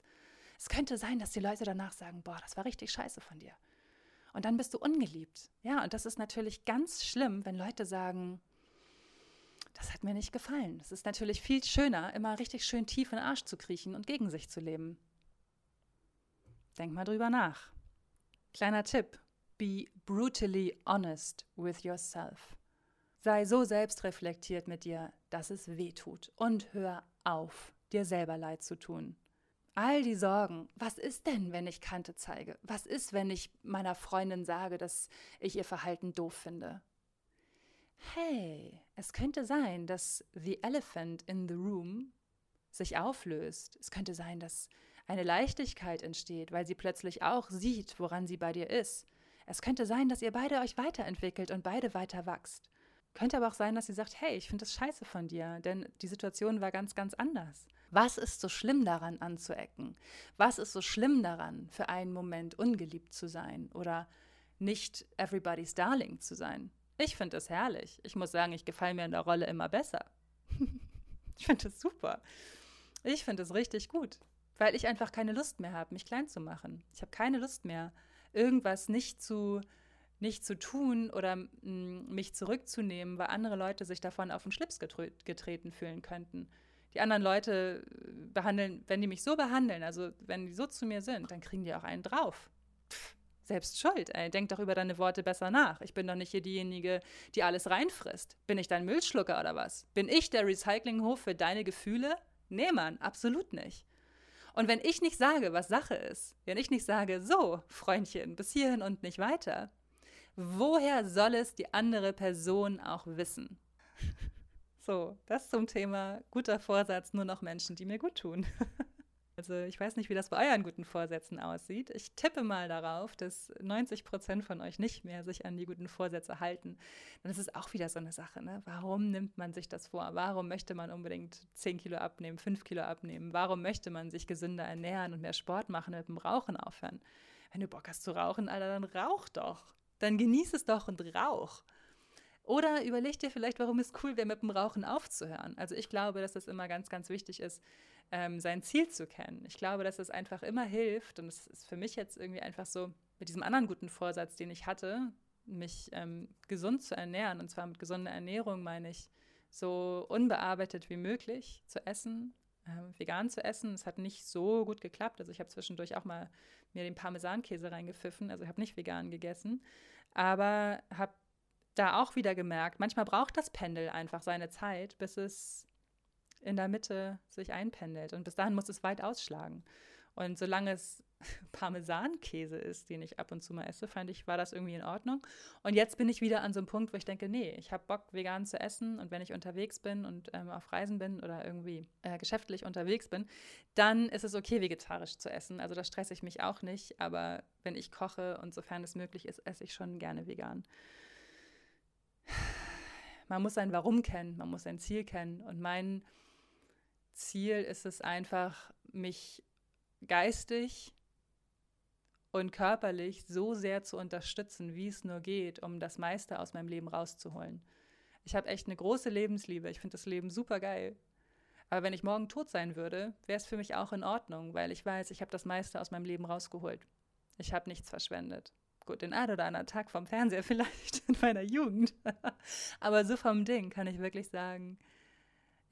Es könnte sein, dass die Leute danach sagen, boah, das war richtig scheiße von dir. Und dann bist du ungeliebt. Ja, und das ist natürlich ganz schlimm, wenn Leute sagen, das hat mir nicht gefallen. Es ist natürlich viel schöner, immer richtig schön tief in den Arsch zu kriechen und gegen sich zu leben. Denk mal drüber nach. Kleiner Tipp, Be brutally honest with yourself. Sei so selbstreflektiert mit dir, dass es weh tut. Und hör auf, dir selber leid zu tun. All die Sorgen, was ist denn, wenn ich Kante zeige? Was ist, wenn ich meiner Freundin sage, dass ich ihr Verhalten doof finde? Hey, es könnte sein, dass the elephant in the room sich auflöst. Es könnte sein, dass eine Leichtigkeit entsteht, weil sie plötzlich auch sieht, woran sie bei dir ist. Es könnte sein, dass ihr beide euch weiterentwickelt und beide weiter wachst. Könnte aber auch sein, dass sie sagt, hey, ich finde das scheiße von dir, denn die Situation war ganz, ganz anders. Was ist so schlimm daran, anzuecken? Was ist so schlimm daran, für einen Moment ungeliebt zu sein oder nicht everybody's darling zu sein? Ich finde das herrlich. Ich muss sagen, ich gefalle mir in der Rolle immer besser. ich finde das super. Ich finde es richtig gut, weil ich einfach keine Lust mehr habe, mich klein zu machen. Ich habe keine Lust mehr, irgendwas nicht zu, nicht zu tun oder mich zurückzunehmen, weil andere Leute sich davon auf den Schlips getreten fühlen könnten. Die anderen Leute äh, behandeln, wenn die mich so behandeln, also wenn die so zu mir sind, dann kriegen die auch einen drauf. Pff, selbst schuld, ey. Denk doch über deine Worte besser nach. Ich bin doch nicht hier diejenige, die alles reinfrisst. Bin ich dein Müllschlucker oder was? Bin ich der Recyclinghof für deine Gefühle? Nee, Mann, absolut nicht. Und wenn ich nicht sage, was Sache ist, wenn ich nicht sage, so, Freundchen, bis hierhin und nicht weiter, woher soll es die andere Person auch wissen? So, das zum Thema guter Vorsatz, nur noch Menschen, die mir gut tun. Also ich weiß nicht, wie das bei euren guten Vorsätzen aussieht. Ich tippe mal darauf, dass 90 Prozent von euch nicht mehr sich an die guten Vorsätze halten. Dann ist es auch wieder so eine Sache. Ne? Warum nimmt man sich das vor? Warum möchte man unbedingt 10 Kilo abnehmen, 5 Kilo abnehmen? Warum möchte man sich gesünder ernähren und mehr Sport machen und mit dem Rauchen aufhören? Wenn du Bock hast zu rauchen, Alter, dann rauch doch. Dann genieß es doch und rauch. Oder überleg dir vielleicht, warum es cool wäre, mit dem Rauchen aufzuhören. Also ich glaube, dass das immer ganz, ganz wichtig ist, ähm, sein Ziel zu kennen. Ich glaube, dass es einfach immer hilft und es ist für mich jetzt irgendwie einfach so mit diesem anderen guten Vorsatz, den ich hatte, mich ähm, gesund zu ernähren. Und zwar mit gesunder Ernährung meine ich so unbearbeitet wie möglich zu essen, äh, vegan zu essen. Es hat nicht so gut geklappt. Also ich habe zwischendurch auch mal mir den Parmesankäse reingepfiffen. Also ich habe nicht vegan gegessen, aber habe da auch wieder gemerkt, manchmal braucht das Pendel einfach seine Zeit, bis es in der Mitte sich einpendelt. Und bis dahin muss es weit ausschlagen. Und solange es Parmesankäse ist, den ich ab und zu mal esse, fand ich, war das irgendwie in Ordnung. Und jetzt bin ich wieder an so einem Punkt, wo ich denke, nee, ich habe Bock, vegan zu essen. Und wenn ich unterwegs bin und ähm, auf Reisen bin oder irgendwie äh, geschäftlich unterwegs bin, dann ist es okay, vegetarisch zu essen. Also da stresse ich mich auch nicht. Aber wenn ich koche und sofern es möglich ist, esse ich schon gerne vegan. man muss sein Warum kennen, man muss sein Ziel kennen. Und mein Ziel ist es einfach, mich geistig und körperlich so sehr zu unterstützen, wie es nur geht, um das meiste aus meinem Leben rauszuholen. Ich habe echt eine große Lebensliebe. Ich finde das Leben super geil. Aber wenn ich morgen tot sein würde, wäre es für mich auch in Ordnung, weil ich weiß, ich habe das meiste aus meinem Leben rausgeholt. Ich habe nichts verschwendet. Gut, den einen oder anderen Tag vom Fernseher vielleicht in meiner Jugend. Aber so vom Ding kann ich wirklich sagen,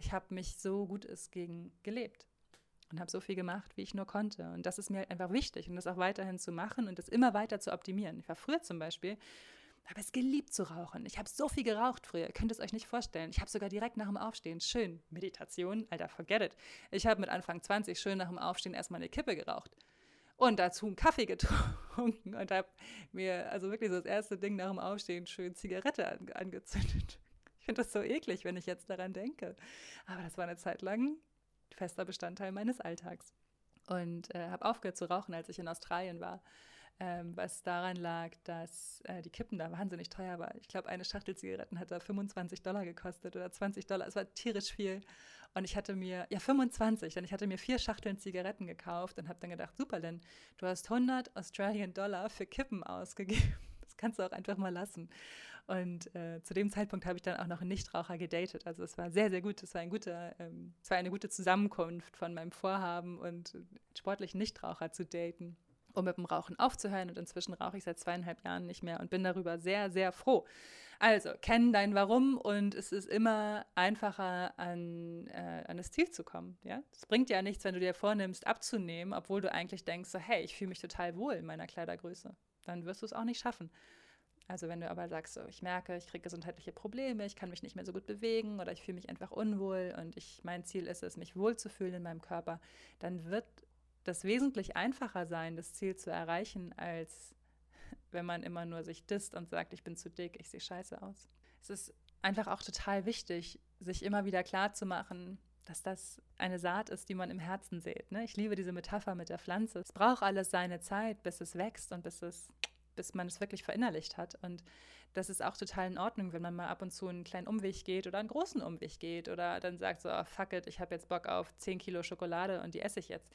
ich habe mich so gut es ging gelebt und habe so viel gemacht, wie ich nur konnte. Und das ist mir einfach wichtig und das auch weiterhin zu machen und das immer weiter zu optimieren. Ich war früher zum Beispiel, habe es geliebt zu rauchen. Ich habe so viel geraucht früher, ihr könnt es euch nicht vorstellen. Ich habe sogar direkt nach dem Aufstehen, schön, Meditation, Alter, forget it. Ich habe mit Anfang 20 schön nach dem Aufstehen erstmal eine Kippe geraucht und dazu einen Kaffee getrunken und habe mir also wirklich so das erste Ding nach dem Aufstehen schön Zigarette an, angezündet. Ich finde das so eklig, wenn ich jetzt daran denke. Aber das war eine Zeit lang fester Bestandteil meines Alltags. Und äh, habe aufgehört zu rauchen, als ich in Australien war. Ähm, was daran lag, dass äh, die Kippen da wahnsinnig teuer waren. Ich glaube, eine Schachtel Zigaretten hat da 25 Dollar gekostet oder 20 Dollar. Es war tierisch viel. Und ich hatte mir, ja 25, denn ich hatte mir vier Schachteln Zigaretten gekauft und habe dann gedacht, super, denn du hast 100 Australian Dollar für Kippen ausgegeben. Kannst du auch einfach mal lassen. Und äh, zu dem Zeitpunkt habe ich dann auch noch einen Nichtraucher gedatet. Also es war sehr, sehr gut. Es war, ein guter, ähm, es war eine gute Zusammenkunft von meinem Vorhaben und sportlichen Nichtraucher zu daten um mit dem Rauchen aufzuhören. Und inzwischen rauche ich seit zweieinhalb Jahren nicht mehr und bin darüber sehr, sehr froh. Also, kennen dein Warum und es ist immer einfacher, an, äh, an das Ziel zu kommen. Ja? Es bringt ja nichts, wenn du dir vornimmst, abzunehmen, obwohl du eigentlich denkst, so, hey, ich fühle mich total wohl in meiner Kleidergröße. Dann wirst du es auch nicht schaffen. Also wenn du aber sagst, so, ich merke, ich kriege gesundheitliche Probleme, ich kann mich nicht mehr so gut bewegen oder ich fühle mich einfach unwohl und ich, mein Ziel ist es, mich wohlzufühlen in meinem Körper, dann wird das wesentlich einfacher sein, das Ziel zu erreichen, als wenn man immer nur sich disst und sagt, ich bin zu dick, ich sehe scheiße aus. Es ist einfach auch total wichtig, sich immer wieder klar zu machen, dass das eine Saat ist, die man im Herzen sät. Ne? Ich liebe diese Metapher mit der Pflanze. Es braucht alles seine Zeit, bis es wächst und bis es bis man es wirklich verinnerlicht hat. Und das ist auch total in Ordnung, wenn man mal ab und zu einen kleinen Umweg geht oder einen großen Umweg geht oder dann sagt so, oh, fuck it, ich habe jetzt Bock auf 10 Kilo Schokolade und die esse ich jetzt.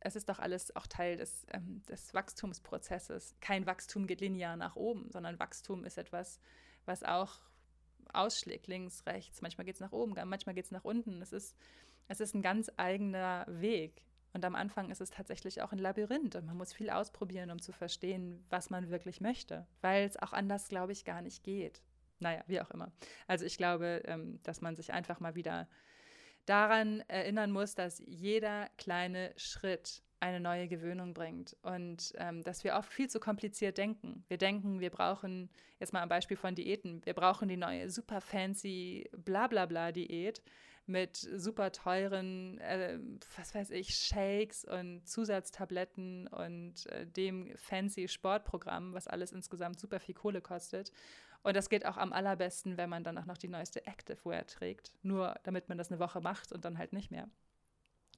Es ist doch alles auch Teil des, ähm, des Wachstumsprozesses. Kein Wachstum geht linear nach oben, sondern Wachstum ist etwas, was auch ausschlägt, links, rechts. Manchmal geht es nach oben, manchmal geht es nach unten. Es ist, es ist ein ganz eigener Weg. Und am Anfang ist es tatsächlich auch ein Labyrinth und man muss viel ausprobieren, um zu verstehen, was man wirklich möchte, weil es auch anders, glaube ich, gar nicht geht. Naja, wie auch immer. Also ich glaube, ähm, dass man sich einfach mal wieder daran erinnern muss, dass jeder kleine Schritt eine neue Gewöhnung bringt und ähm, dass wir oft viel zu kompliziert denken. Wir denken, wir brauchen, jetzt mal am Beispiel von Diäten, wir brauchen die neue super fancy Blablabla-Diät mit super teuren, äh, was weiß ich, Shakes und Zusatztabletten und äh, dem fancy Sportprogramm, was alles insgesamt super viel Kohle kostet. Und das geht auch am allerbesten, wenn man dann auch noch die neueste Activewear trägt, nur damit man das eine Woche macht und dann halt nicht mehr.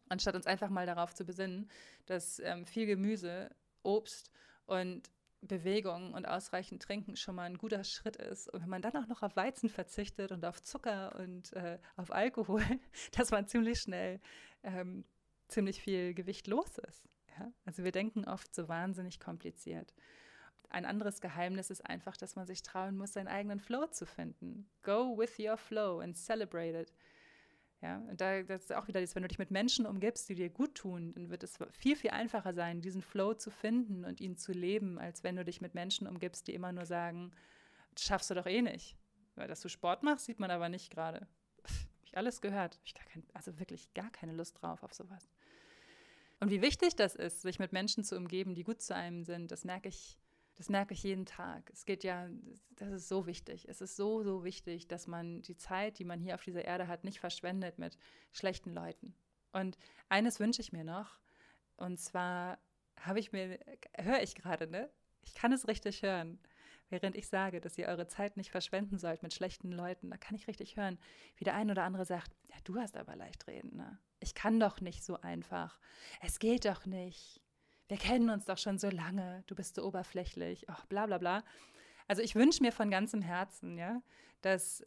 Anstatt uns einfach mal darauf zu besinnen, dass ähm, viel Gemüse, Obst und Bewegung und ausreichend Trinken schon mal ein guter Schritt ist. Und wenn man dann auch noch auf Weizen verzichtet und auf Zucker und äh, auf Alkohol, dass man ziemlich schnell ähm, ziemlich viel Gewicht los ist. Ja? Also wir denken oft so wahnsinnig kompliziert. Ein anderes Geheimnis ist einfach, dass man sich trauen muss, seinen eigenen Flow zu finden. Go with your flow and celebrate it. Ja, und da, das ist auch wieder das, wenn du dich mit Menschen umgibst, die dir gut tun, dann wird es viel, viel einfacher sein, diesen Flow zu finden und ihn zu leben, als wenn du dich mit Menschen umgibst, die immer nur sagen, das schaffst du doch eh nicht. Weil dass du Sport machst, sieht man aber nicht gerade. Ich alles gehört. Ich kein, also wirklich gar keine Lust drauf auf sowas. Und wie wichtig das ist, sich mit Menschen zu umgeben, die gut zu einem sind, das merke ich das merke ich jeden Tag. Es geht ja, das ist so wichtig. Es ist so, so wichtig, dass man die Zeit, die man hier auf dieser Erde hat, nicht verschwendet mit schlechten Leuten. Und eines wünsche ich mir noch. Und zwar habe ich mir, höre ich gerade, ne? Ich kann es richtig hören. Während ich sage, dass ihr eure Zeit nicht verschwenden sollt mit schlechten Leuten, da kann ich richtig hören, wie der ein oder andere sagt, ja, du hast aber leicht reden, ne? Ich kann doch nicht so einfach. Es geht doch nicht wir kennen uns doch schon so lange, du bist so oberflächlich, ach, bla bla bla. Also ich wünsche mir von ganzem Herzen, ja, dass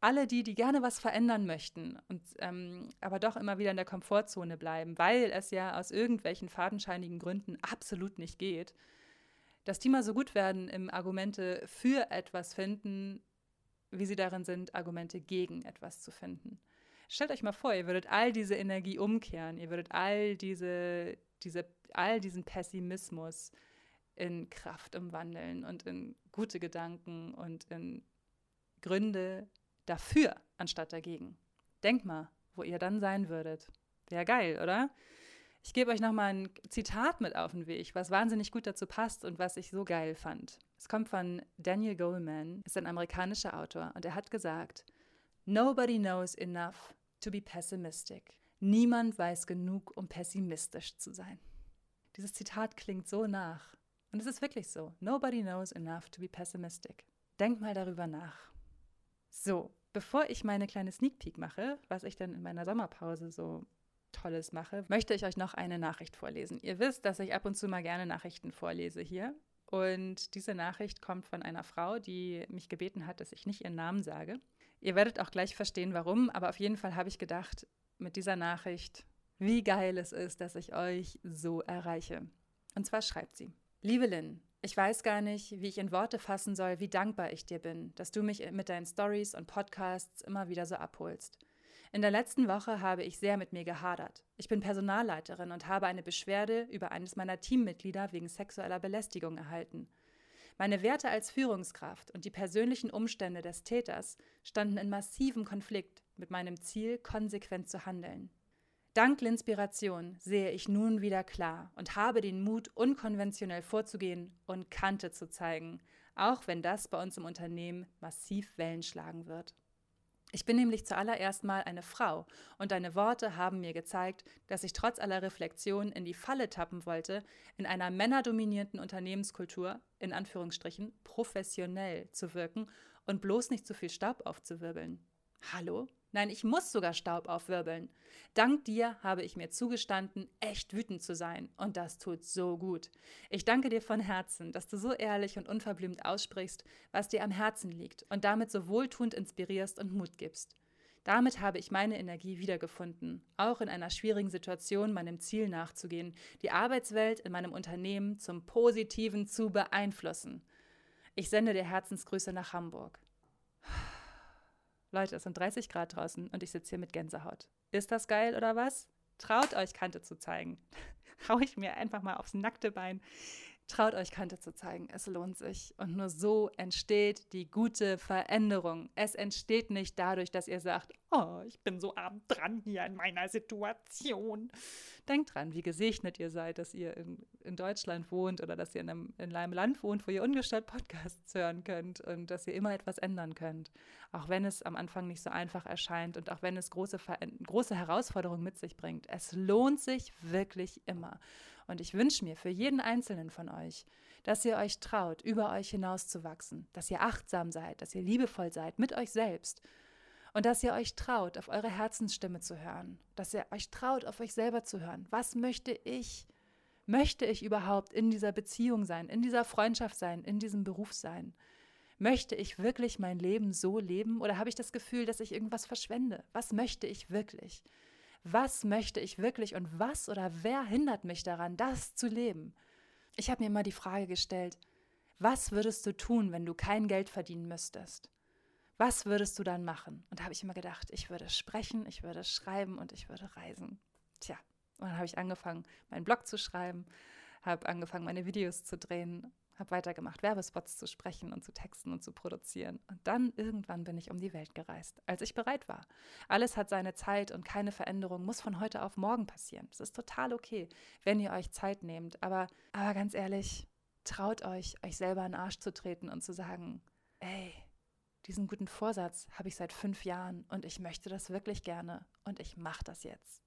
alle die, die gerne was verändern möchten und ähm, aber doch immer wieder in der Komfortzone bleiben, weil es ja aus irgendwelchen fadenscheinigen Gründen absolut nicht geht, dass die mal so gut werden im Argumente für etwas finden, wie sie darin sind, Argumente gegen etwas zu finden. Stellt euch mal vor, ihr würdet all diese Energie umkehren, ihr würdet all diese, diese, all diesen Pessimismus in Kraft umwandeln und in gute Gedanken und in Gründe dafür anstatt dagegen. Denkt mal, wo ihr dann sein würdet. Wäre geil, oder? Ich gebe euch nochmal ein Zitat mit auf den Weg, was wahnsinnig gut dazu passt und was ich so geil fand. Es kommt von Daniel Goleman, ist ein amerikanischer Autor und er hat gesagt, Nobody knows enough to be pessimistic. Niemand weiß genug, um pessimistisch zu sein. Dieses Zitat klingt so nach. Und es ist wirklich so. Nobody knows enough to be pessimistic. Denkt mal darüber nach. So, bevor ich meine kleine Sneak Peek mache, was ich dann in meiner Sommerpause so Tolles mache, möchte ich euch noch eine Nachricht vorlesen. Ihr wisst, dass ich ab und zu mal gerne Nachrichten vorlese hier. Und diese Nachricht kommt von einer Frau, die mich gebeten hat, dass ich nicht ihren Namen sage. Ihr werdet auch gleich verstehen, warum, aber auf jeden Fall habe ich gedacht, mit dieser Nachricht, wie geil es ist, dass ich euch so erreiche. Und zwar schreibt sie: Liebe Lynn, ich weiß gar nicht, wie ich in Worte fassen soll, wie dankbar ich dir bin, dass du mich mit deinen Stories und Podcasts immer wieder so abholst. In der letzten Woche habe ich sehr mit mir gehadert. Ich bin Personalleiterin und habe eine Beschwerde über eines meiner Teammitglieder wegen sexueller Belästigung erhalten. Meine Werte als Führungskraft und die persönlichen Umstände des Täters standen in massivem Konflikt mit meinem Ziel, konsequent zu handeln. Dank Linspiration sehe ich nun wieder klar und habe den Mut, unkonventionell vorzugehen und Kante zu zeigen, auch wenn das bei uns im Unternehmen massiv Wellen schlagen wird. Ich bin nämlich zuallererst mal eine Frau und deine Worte haben mir gezeigt, dass ich trotz aller Reflexion in die Falle tappen wollte, in einer männerdominierten Unternehmenskultur, in Anführungsstrichen, professionell zu wirken und bloß nicht zu viel Staub aufzuwirbeln. Hallo? Nein, ich muss sogar Staub aufwirbeln. Dank dir habe ich mir zugestanden, echt wütend zu sein. Und das tut so gut. Ich danke dir von Herzen, dass du so ehrlich und unverblümt aussprichst, was dir am Herzen liegt und damit so wohltuend inspirierst und Mut gibst. Damit habe ich meine Energie wiedergefunden, auch in einer schwierigen Situation meinem Ziel nachzugehen, die Arbeitswelt in meinem Unternehmen zum Positiven zu beeinflussen. Ich sende dir Herzensgrüße nach Hamburg. Leute, es sind 30 Grad draußen und ich sitze hier mit Gänsehaut. Ist das geil oder was? Traut euch Kante zu zeigen. Hau ich mir einfach mal aufs nackte Bein. Traut euch Kante zu zeigen. Es lohnt sich. Und nur so entsteht die gute Veränderung. Es entsteht nicht dadurch, dass ihr sagt, oh, ich bin so arm dran hier in meiner Situation. Denkt dran, wie gesegnet ihr seid, dass ihr in, in Deutschland wohnt oder dass ihr in einem, in einem Land wohnt, wo ihr ungestört Podcasts hören könnt und dass ihr immer etwas ändern könnt. Auch wenn es am Anfang nicht so einfach erscheint und auch wenn es große, große Herausforderungen mit sich bringt. Es lohnt sich wirklich immer. Und ich wünsche mir für jeden einzelnen von euch, dass ihr euch traut, über euch hinauszuwachsen, dass ihr achtsam seid, dass ihr liebevoll seid mit euch selbst und dass ihr euch traut, auf eure Herzensstimme zu hören, dass ihr euch traut, auf euch selber zu hören. Was möchte ich? Möchte ich überhaupt in dieser Beziehung sein, in dieser Freundschaft sein, in diesem Beruf sein? Möchte ich wirklich mein Leben so leben oder habe ich das Gefühl, dass ich irgendwas verschwende? Was möchte ich wirklich? Was möchte ich wirklich und was oder wer hindert mich daran, das zu leben? Ich habe mir immer die Frage gestellt, was würdest du tun, wenn du kein Geld verdienen müsstest? Was würdest du dann machen? Und da habe ich immer gedacht, ich würde sprechen, ich würde schreiben und ich würde reisen. Tja, und dann habe ich angefangen, meinen Blog zu schreiben, habe angefangen, meine Videos zu drehen habe weitergemacht, Werbespots zu sprechen und zu texten und zu produzieren. Und dann irgendwann bin ich um die Welt gereist, als ich bereit war. Alles hat seine Zeit und keine Veränderung muss von heute auf morgen passieren. Das ist total okay, wenn ihr euch Zeit nehmt. Aber, aber ganz ehrlich, traut euch, euch selber in den Arsch zu treten und zu sagen, ey, diesen guten Vorsatz habe ich seit fünf Jahren und ich möchte das wirklich gerne und ich mache das jetzt.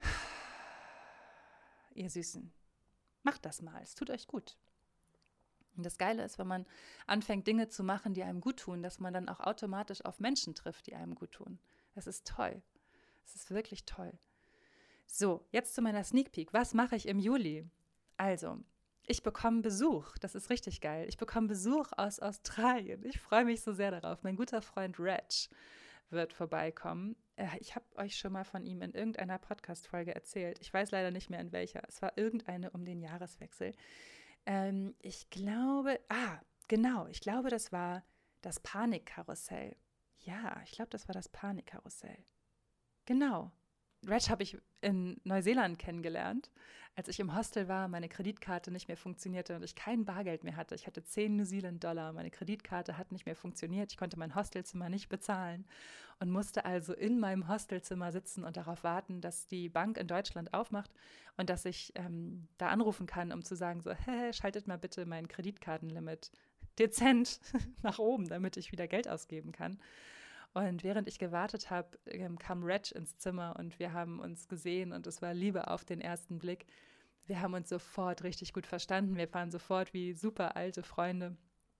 Ihr Süßen, Macht das mal, es tut euch gut. Und das Geile ist, wenn man anfängt, Dinge zu machen, die einem gut tun, dass man dann auch automatisch auf Menschen trifft, die einem gut tun. Das ist toll. Das ist wirklich toll. So, jetzt zu meiner Sneak Peek. Was mache ich im Juli? Also, ich bekomme Besuch. Das ist richtig geil. Ich bekomme Besuch aus Australien. Ich freue mich so sehr darauf. Mein guter Freund Reg wird vorbeikommen. Äh, ich habe euch schon mal von ihm in irgendeiner Podcast-Folge erzählt. Ich weiß leider nicht mehr in welcher. Es war irgendeine um den Jahreswechsel. Ähm, ich glaube, ah, genau, ich glaube, das war das Panikkarussell. Ja, ich glaube, das war das Panikkarussell. Genau. Reg habe ich in Neuseeland kennengelernt, als ich im Hostel war, meine Kreditkarte nicht mehr funktionierte und ich kein Bargeld mehr hatte. Ich hatte 10 New Zealand Dollar, meine Kreditkarte hat nicht mehr funktioniert, ich konnte mein Hostelzimmer nicht bezahlen und musste also in meinem Hostelzimmer sitzen und darauf warten, dass die Bank in Deutschland aufmacht und dass ich ähm, da anrufen kann, um zu sagen, so, hä, schaltet mal bitte mein Kreditkartenlimit dezent nach oben, damit ich wieder Geld ausgeben kann. Und während ich gewartet habe, ähm, kam Reg ins Zimmer und wir haben uns gesehen und es war Liebe auf den ersten Blick. Wir haben uns sofort richtig gut verstanden. Wir waren sofort wie super alte Freunde.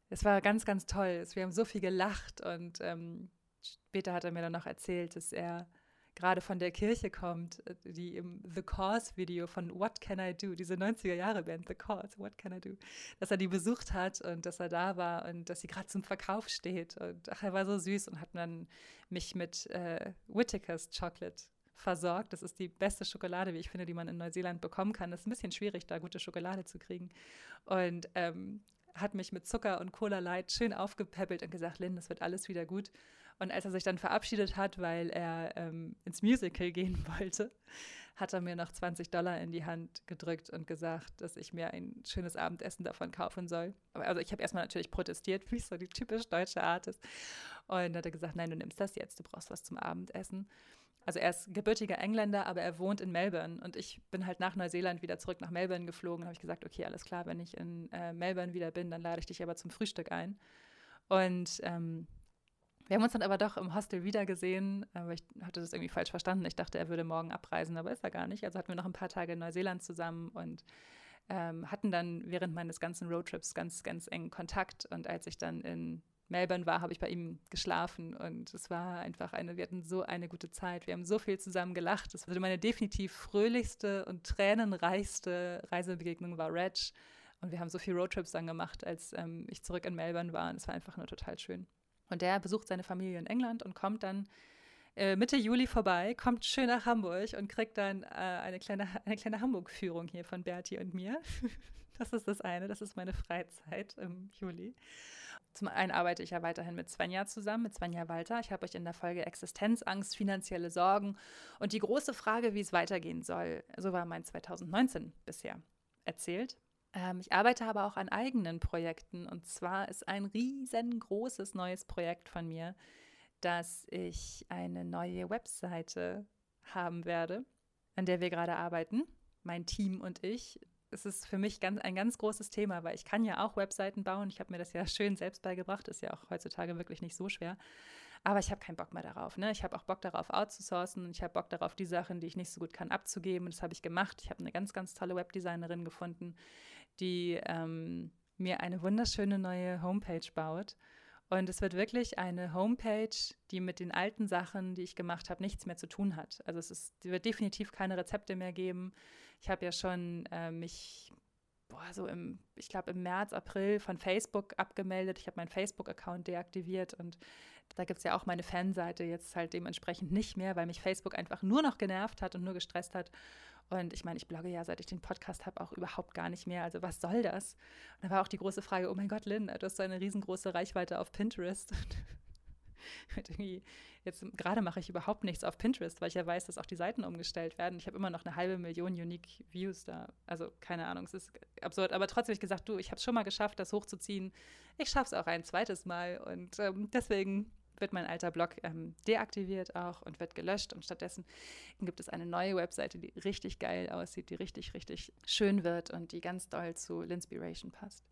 Es war ganz, ganz toll. Wir haben so viel gelacht und ähm, später hat er mir dann noch erzählt, dass er gerade von der Kirche kommt, äh, die im The Cause-Video von What Can I Do, diese 90er-Jahre-Band The Cause, What Can I Do, dass er die besucht hat und dass er da war und dass sie gerade zum Verkauf steht. Und ach, er war so süß und hat dann mich mit äh, Whitakers Chocolate versorgt. Das ist die beste Schokolade, wie ich finde, die man in Neuseeland bekommen kann. Das ist ein bisschen schwierig, da gute Schokolade zu kriegen. Und ähm, hat mich mit Zucker und Cola Light schön aufgepäppelt und gesagt, Lynn, das wird alles wieder gut. Und als er sich dann verabschiedet hat, weil er ähm, ins Musical gehen wollte, hat er mir noch 20 Dollar in die Hand gedrückt und gesagt, dass ich mir ein schönes Abendessen davon kaufen soll. Also ich habe erstmal natürlich protestiert, wie so die typisch deutsche Art ist. Und hat er gesagt, nein, du nimmst das jetzt, du brauchst was zum Abendessen. Also er ist gebürtiger Engländer, aber er wohnt in Melbourne und ich bin halt nach Neuseeland wieder zurück nach Melbourne geflogen. Habe ich gesagt, okay, alles klar, wenn ich in äh, Melbourne wieder bin, dann lade ich dich aber zum Frühstück ein. Und ähm, wir haben uns dann aber doch im Hostel wiedergesehen, aber ich hatte das irgendwie falsch verstanden. Ich dachte, er würde morgen abreisen, aber ist er gar nicht. Also hatten wir noch ein paar Tage in Neuseeland zusammen und ähm, hatten dann während meines ganzen Roadtrips ganz, ganz engen Kontakt. Und als ich dann in Melbourne war, habe ich bei ihm geschlafen und es war einfach eine, wir hatten so eine gute Zeit. Wir haben so viel zusammen gelacht. Es war meine definitiv fröhlichste und tränenreichste Reisebegegnung war Reg. Und wir haben so viele Roadtrips dann gemacht, als ähm, ich zurück in Melbourne war. Und es war einfach nur total schön. Und der besucht seine Familie in England und kommt dann äh, Mitte Juli vorbei, kommt schön nach Hamburg und kriegt dann äh, eine kleine, eine kleine Hamburg-Führung hier von Berti und mir. das ist das eine, das ist meine Freizeit im Juli. Zum einen arbeite ich ja weiterhin mit Svenja zusammen, mit Svenja Walter. Ich habe euch in der Folge Existenzangst, finanzielle Sorgen und die große Frage, wie es weitergehen soll, so war mein 2019 bisher erzählt. Ähm, ich arbeite aber auch an eigenen Projekten und zwar ist ein riesengroßes neues Projekt von mir, dass ich eine neue Webseite haben werde, an der wir gerade arbeiten, mein Team und ich. Es ist für mich ganz, ein ganz großes Thema, weil ich kann ja auch Webseiten bauen. Ich habe mir das ja schön selbst beigebracht, ist ja auch heutzutage wirklich nicht so schwer. Aber ich habe keinen Bock mehr darauf. Ne? Ich habe auch Bock darauf, outzusourcen ich habe Bock darauf, die Sachen, die ich nicht so gut kann, abzugeben. Und das habe ich gemacht. Ich habe eine ganz, ganz tolle Webdesignerin gefunden, die ähm, mir eine wunderschöne neue Homepage baut. Und es wird wirklich eine Homepage, die mit den alten Sachen, die ich gemacht habe, nichts mehr zu tun hat. Also es ist, wird definitiv keine Rezepte mehr geben. Ich habe ja schon äh, mich, boah, so im, ich glaube im März, April von Facebook abgemeldet. Ich habe meinen Facebook-Account deaktiviert und da gibt es ja auch meine Fanseite jetzt halt dementsprechend nicht mehr, weil mich Facebook einfach nur noch genervt hat und nur gestresst hat. Und ich meine, ich blogge ja, seit ich den Podcast habe, auch überhaupt gar nicht mehr. Also was soll das? Und da war auch die große Frage, oh mein Gott, Lynn, du hast so eine riesengroße Reichweite auf Pinterest. jetzt gerade mache ich überhaupt nichts auf Pinterest, weil ich ja weiß, dass auch die Seiten umgestellt werden. Ich habe immer noch eine halbe Million Unique Views da. Also keine Ahnung, es ist absurd. Aber trotzdem habe ich gesagt, du, ich habe es schon mal geschafft, das hochzuziehen. Ich schaffe es auch ein zweites Mal. Und ähm, deswegen wird mein alter Blog ähm, deaktiviert auch und wird gelöscht. Und stattdessen gibt es eine neue Webseite, die richtig geil aussieht, die richtig, richtig schön wird und die ganz doll zu Linspiration passt.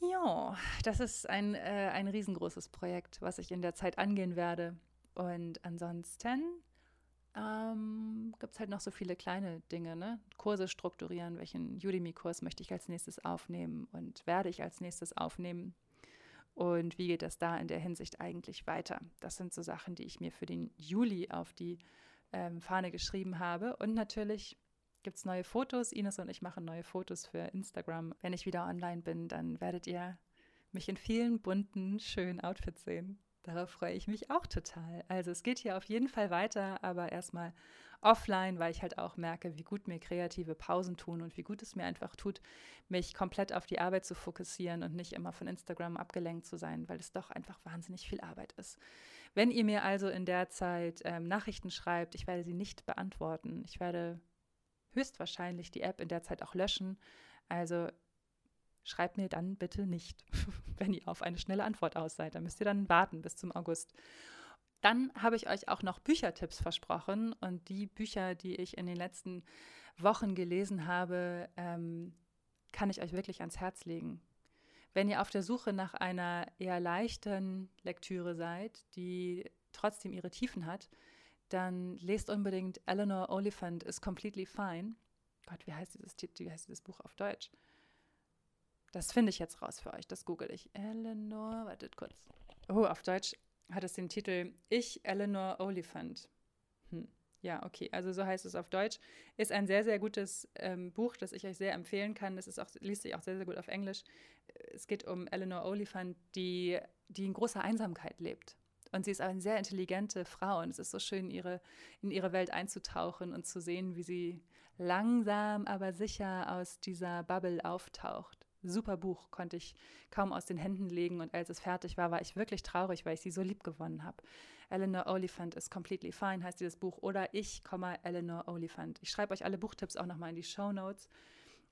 Ja, das ist ein, äh, ein riesengroßes Projekt, was ich in der Zeit angehen werde. Und ansonsten ähm, gibt es halt noch so viele kleine Dinge, ne? Kurse strukturieren, welchen Udemy-Kurs möchte ich als nächstes aufnehmen und werde ich als nächstes aufnehmen und wie geht es da in der Hinsicht eigentlich weiter? Das sind so Sachen, die ich mir für den Juli auf die ähm, Fahne geschrieben habe. Und natürlich gibt es neue Fotos. Ines und ich machen neue Fotos für Instagram. Wenn ich wieder online bin, dann werdet ihr mich in vielen bunten, schönen Outfits sehen. Darauf freue ich mich auch total. Also es geht hier auf jeden Fall weiter, aber erstmal offline, weil ich halt auch merke, wie gut mir kreative Pausen tun und wie gut es mir einfach tut, mich komplett auf die Arbeit zu fokussieren und nicht immer von Instagram abgelenkt zu sein, weil es doch einfach wahnsinnig viel Arbeit ist. Wenn ihr mir also in der Zeit ähm, Nachrichten schreibt, ich werde sie nicht beantworten. Ich werde höchstwahrscheinlich die App in der Zeit auch löschen. Also schreibt mir dann bitte nicht, wenn ihr auf eine schnelle Antwort aus seid. Da müsst ihr dann warten bis zum August. Dann habe ich euch auch noch Büchertipps versprochen und die Bücher, die ich in den letzten Wochen gelesen habe, ähm, kann ich euch wirklich ans Herz legen. Wenn ihr auf der Suche nach einer eher leichten Lektüre seid, die trotzdem ihre Tiefen hat, dann lest unbedingt Eleanor Oliphant is Completely Fine. Gott, wie heißt dieses, wie heißt dieses Buch auf Deutsch? Das finde ich jetzt raus für euch, das google ich. Eleanor, wartet kurz. Oh, auf Deutsch hat es den Titel Ich, Eleanor Oliphant. Hm. Ja, okay, also so heißt es auf Deutsch. Ist ein sehr, sehr gutes ähm, Buch, das ich euch sehr empfehlen kann. Das ist auch, liest sich auch sehr, sehr gut auf Englisch. Es geht um Eleanor Oliphant, die, die in großer Einsamkeit lebt. Und sie ist eine sehr intelligente Frau und es ist so schön, ihre, in ihre Welt einzutauchen und zu sehen, wie sie langsam, aber sicher aus dieser Bubble auftaucht. Super Buch, konnte ich kaum aus den Händen legen und als es fertig war, war ich wirklich traurig, weil ich sie so lieb gewonnen habe. Eleanor Oliphant is Completely Fine heißt dieses Buch oder ich, Eleanor Oliphant. Ich schreibe euch alle Buchtipps auch nochmal in die Show Notes.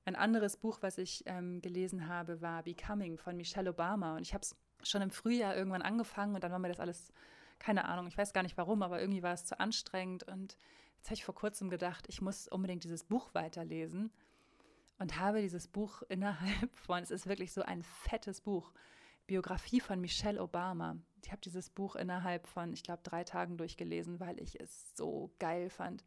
Ein anderes Buch, was ich ähm, gelesen habe, war Becoming von Michelle Obama und ich habe es schon im Frühjahr irgendwann angefangen und dann war mir das alles, keine Ahnung, ich weiß gar nicht warum, aber irgendwie war es zu anstrengend und jetzt habe ich vor kurzem gedacht, ich muss unbedingt dieses Buch weiterlesen und habe dieses Buch innerhalb von, es ist wirklich so ein fettes Buch, Biografie von Michelle Obama. Ich habe dieses Buch innerhalb von, ich glaube, drei Tagen durchgelesen, weil ich es so geil fand.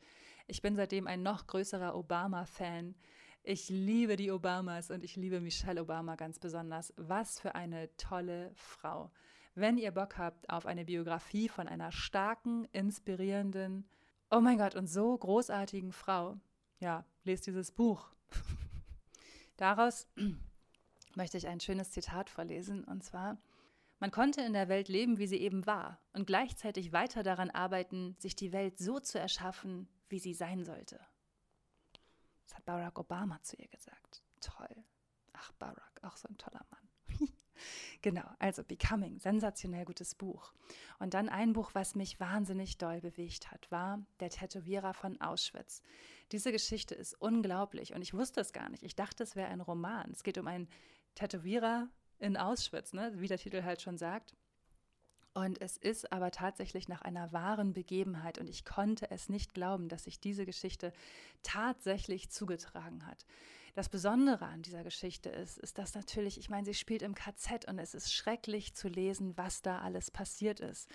Ich bin seitdem ein noch größerer Obama-Fan. Ich liebe die Obamas und ich liebe Michelle Obama ganz besonders. Was für eine tolle Frau. Wenn ihr Bock habt auf eine Biografie von einer starken, inspirierenden, oh mein Gott, und so großartigen Frau, ja, lest dieses Buch. Daraus möchte ich ein schönes Zitat vorlesen, und zwar, man konnte in der Welt leben, wie sie eben war, und gleichzeitig weiter daran arbeiten, sich die Welt so zu erschaffen, wie sie sein sollte. Das hat Barack Obama zu ihr gesagt. Toll. Ach, Barack, auch so ein toller Mann. Genau, also Becoming, sensationell gutes Buch. Und dann ein Buch, was mich wahnsinnig doll bewegt hat, war Der Tätowierer von Auschwitz. Diese Geschichte ist unglaublich und ich wusste es gar nicht. Ich dachte, es wäre ein Roman. Es geht um einen Tätowierer in Auschwitz, ne? wie der Titel halt schon sagt. Und es ist aber tatsächlich nach einer wahren Begebenheit und ich konnte es nicht glauben, dass sich diese Geschichte tatsächlich zugetragen hat. Das Besondere an dieser Geschichte ist, ist, dass natürlich, ich meine, sie spielt im KZ und es ist schrecklich zu lesen, was da alles passiert ist.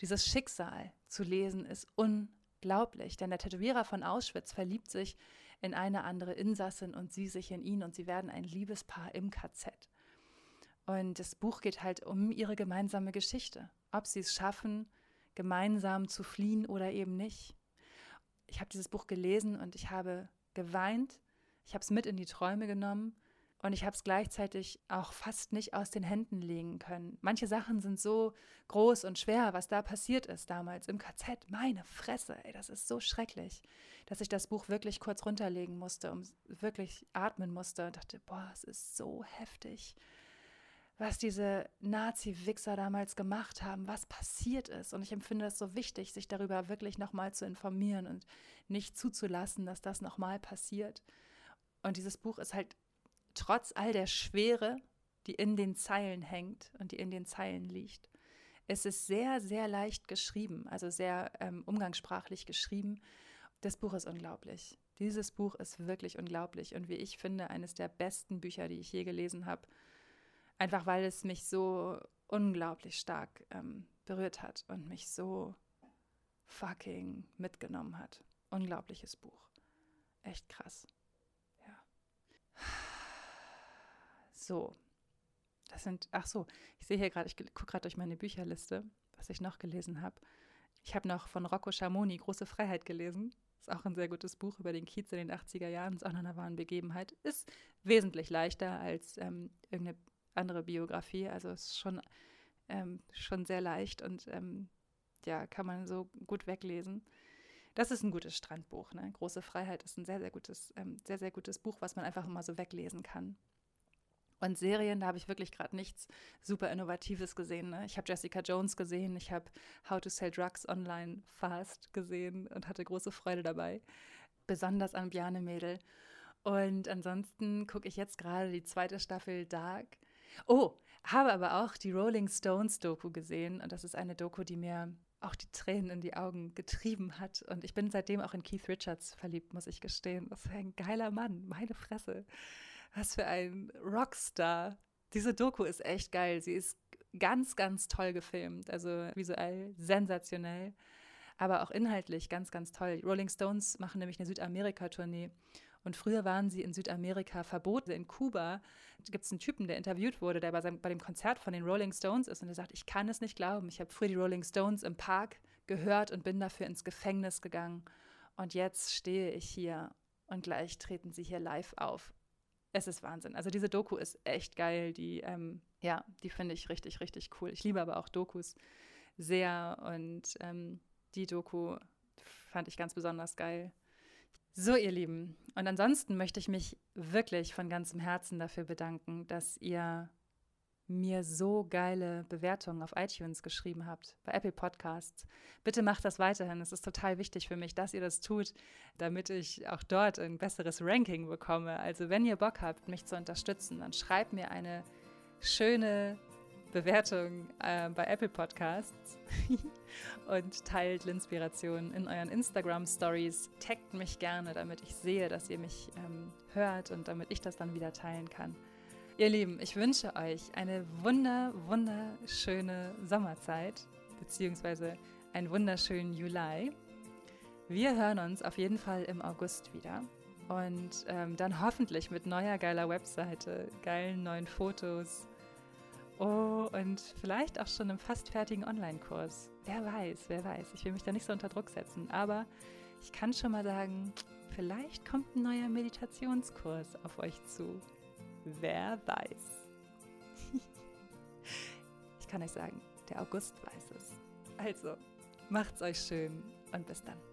Dieses Schicksal zu lesen ist unglaublich denn der Tätowierer von Auschwitz verliebt sich in eine andere Insassin und sie sich in ihn und sie werden ein Liebespaar im KZ. Und das Buch geht halt um ihre gemeinsame Geschichte, ob sie es schaffen, gemeinsam zu fliehen oder eben nicht. Ich habe dieses Buch gelesen und ich habe geweint, ich habe es mit in die Träume genommen und ich habe es gleichzeitig auch fast nicht aus den Händen legen können. Manche Sachen sind so groß und schwer, was da passiert ist damals im KZ. Meine Fresse, ey, das ist so schrecklich, dass ich das Buch wirklich kurz runterlegen musste, um wirklich atmen musste und dachte, boah, es ist so heftig, was diese Nazi-Wichser damals gemacht haben, was passiert ist. Und ich empfinde es so wichtig, sich darüber wirklich nochmal zu informieren und nicht zuzulassen, dass das nochmal passiert. Und dieses Buch ist halt trotz all der Schwere, die in den Zeilen hängt und die in den Zeilen liegt. Es ist sehr, sehr leicht geschrieben, also sehr ähm, umgangssprachlich geschrieben. Das Buch ist unglaublich. Dieses Buch ist wirklich unglaublich und wie ich finde, eines der besten Bücher, die ich je gelesen habe. Einfach weil es mich so unglaublich stark ähm, berührt hat und mich so fucking mitgenommen hat. Unglaubliches Buch. Echt krass. So, das sind, ach so, ich sehe hier gerade, ich gucke gerade durch meine Bücherliste, was ich noch gelesen habe. Ich habe noch von Rocco Schamoni Große Freiheit gelesen. Ist auch ein sehr gutes Buch über den Kiez in den 80er Jahren, ist auch noch einer wahren Begebenheit. Ist wesentlich leichter als ähm, irgendeine andere Biografie. Also ist schon, ähm, schon sehr leicht und ähm, ja, kann man so gut weglesen. Das ist ein gutes Strandbuch. Ne? Große Freiheit ist ein sehr, sehr gutes, ähm, sehr, sehr gutes Buch, was man einfach immer so weglesen kann. Und Serien, da habe ich wirklich gerade nichts super Innovatives gesehen. Ne? Ich habe Jessica Jones gesehen, ich habe How to Sell Drugs Online Fast gesehen und hatte große Freude dabei. Besonders an Bjane Mädel. Und ansonsten gucke ich jetzt gerade die zweite Staffel Dark. Oh, habe aber auch die Rolling Stones Doku gesehen. Und das ist eine Doku, die mir auch die Tränen in die Augen getrieben hat. Und ich bin seitdem auch in Keith Richards verliebt, muss ich gestehen. Das ist ein geiler Mann, meine Fresse. Was für ein Rockstar. Diese Doku ist echt geil. Sie ist ganz, ganz toll gefilmt. Also visuell sensationell, aber auch inhaltlich ganz, ganz toll. Rolling Stones machen nämlich eine Südamerika-Tournee. Und früher waren sie in Südamerika verboten. In Kuba gibt es einen Typen, der interviewt wurde, der bei, seinem, bei dem Konzert von den Rolling Stones ist und der sagt, ich kann es nicht glauben. Ich habe früher die Rolling Stones im Park gehört und bin dafür ins Gefängnis gegangen. Und jetzt stehe ich hier und gleich treten sie hier live auf es ist Wahnsinn. Also diese Doku ist echt geil. Die, ähm, ja, die finde ich richtig, richtig cool. Ich liebe aber auch Dokus sehr und ähm, die Doku fand ich ganz besonders geil. So, ihr Lieben. Und ansonsten möchte ich mich wirklich von ganzem Herzen dafür bedanken, dass ihr mir so geile Bewertungen auf iTunes geschrieben habt, bei Apple Podcasts. Bitte macht das weiterhin. Es ist total wichtig für mich, dass ihr das tut, damit ich auch dort ein besseres Ranking bekomme. Also wenn ihr Bock habt, mich zu unterstützen, dann schreibt mir eine schöne Bewertung äh, bei Apple Podcasts und teilt Linspiration in euren Instagram Stories. Taggt mich gerne, damit ich sehe, dass ihr mich ähm, hört und damit ich das dann wieder teilen kann. Ihr Lieben, ich wünsche euch eine wunder, wunderschöne Sommerzeit, beziehungsweise einen wunderschönen Juli. Wir hören uns auf jeden Fall im August wieder. Und ähm, dann hoffentlich mit neuer geiler Webseite, geilen neuen Fotos. Oh, und vielleicht auch schon einem fast fertigen Online-Kurs. Wer weiß, wer weiß. Ich will mich da nicht so unter Druck setzen. Aber ich kann schon mal sagen, vielleicht kommt ein neuer Meditationskurs auf euch zu. Wer weiß. ich kann euch sagen, der August weiß es. Also, macht's euch schön und bis dann.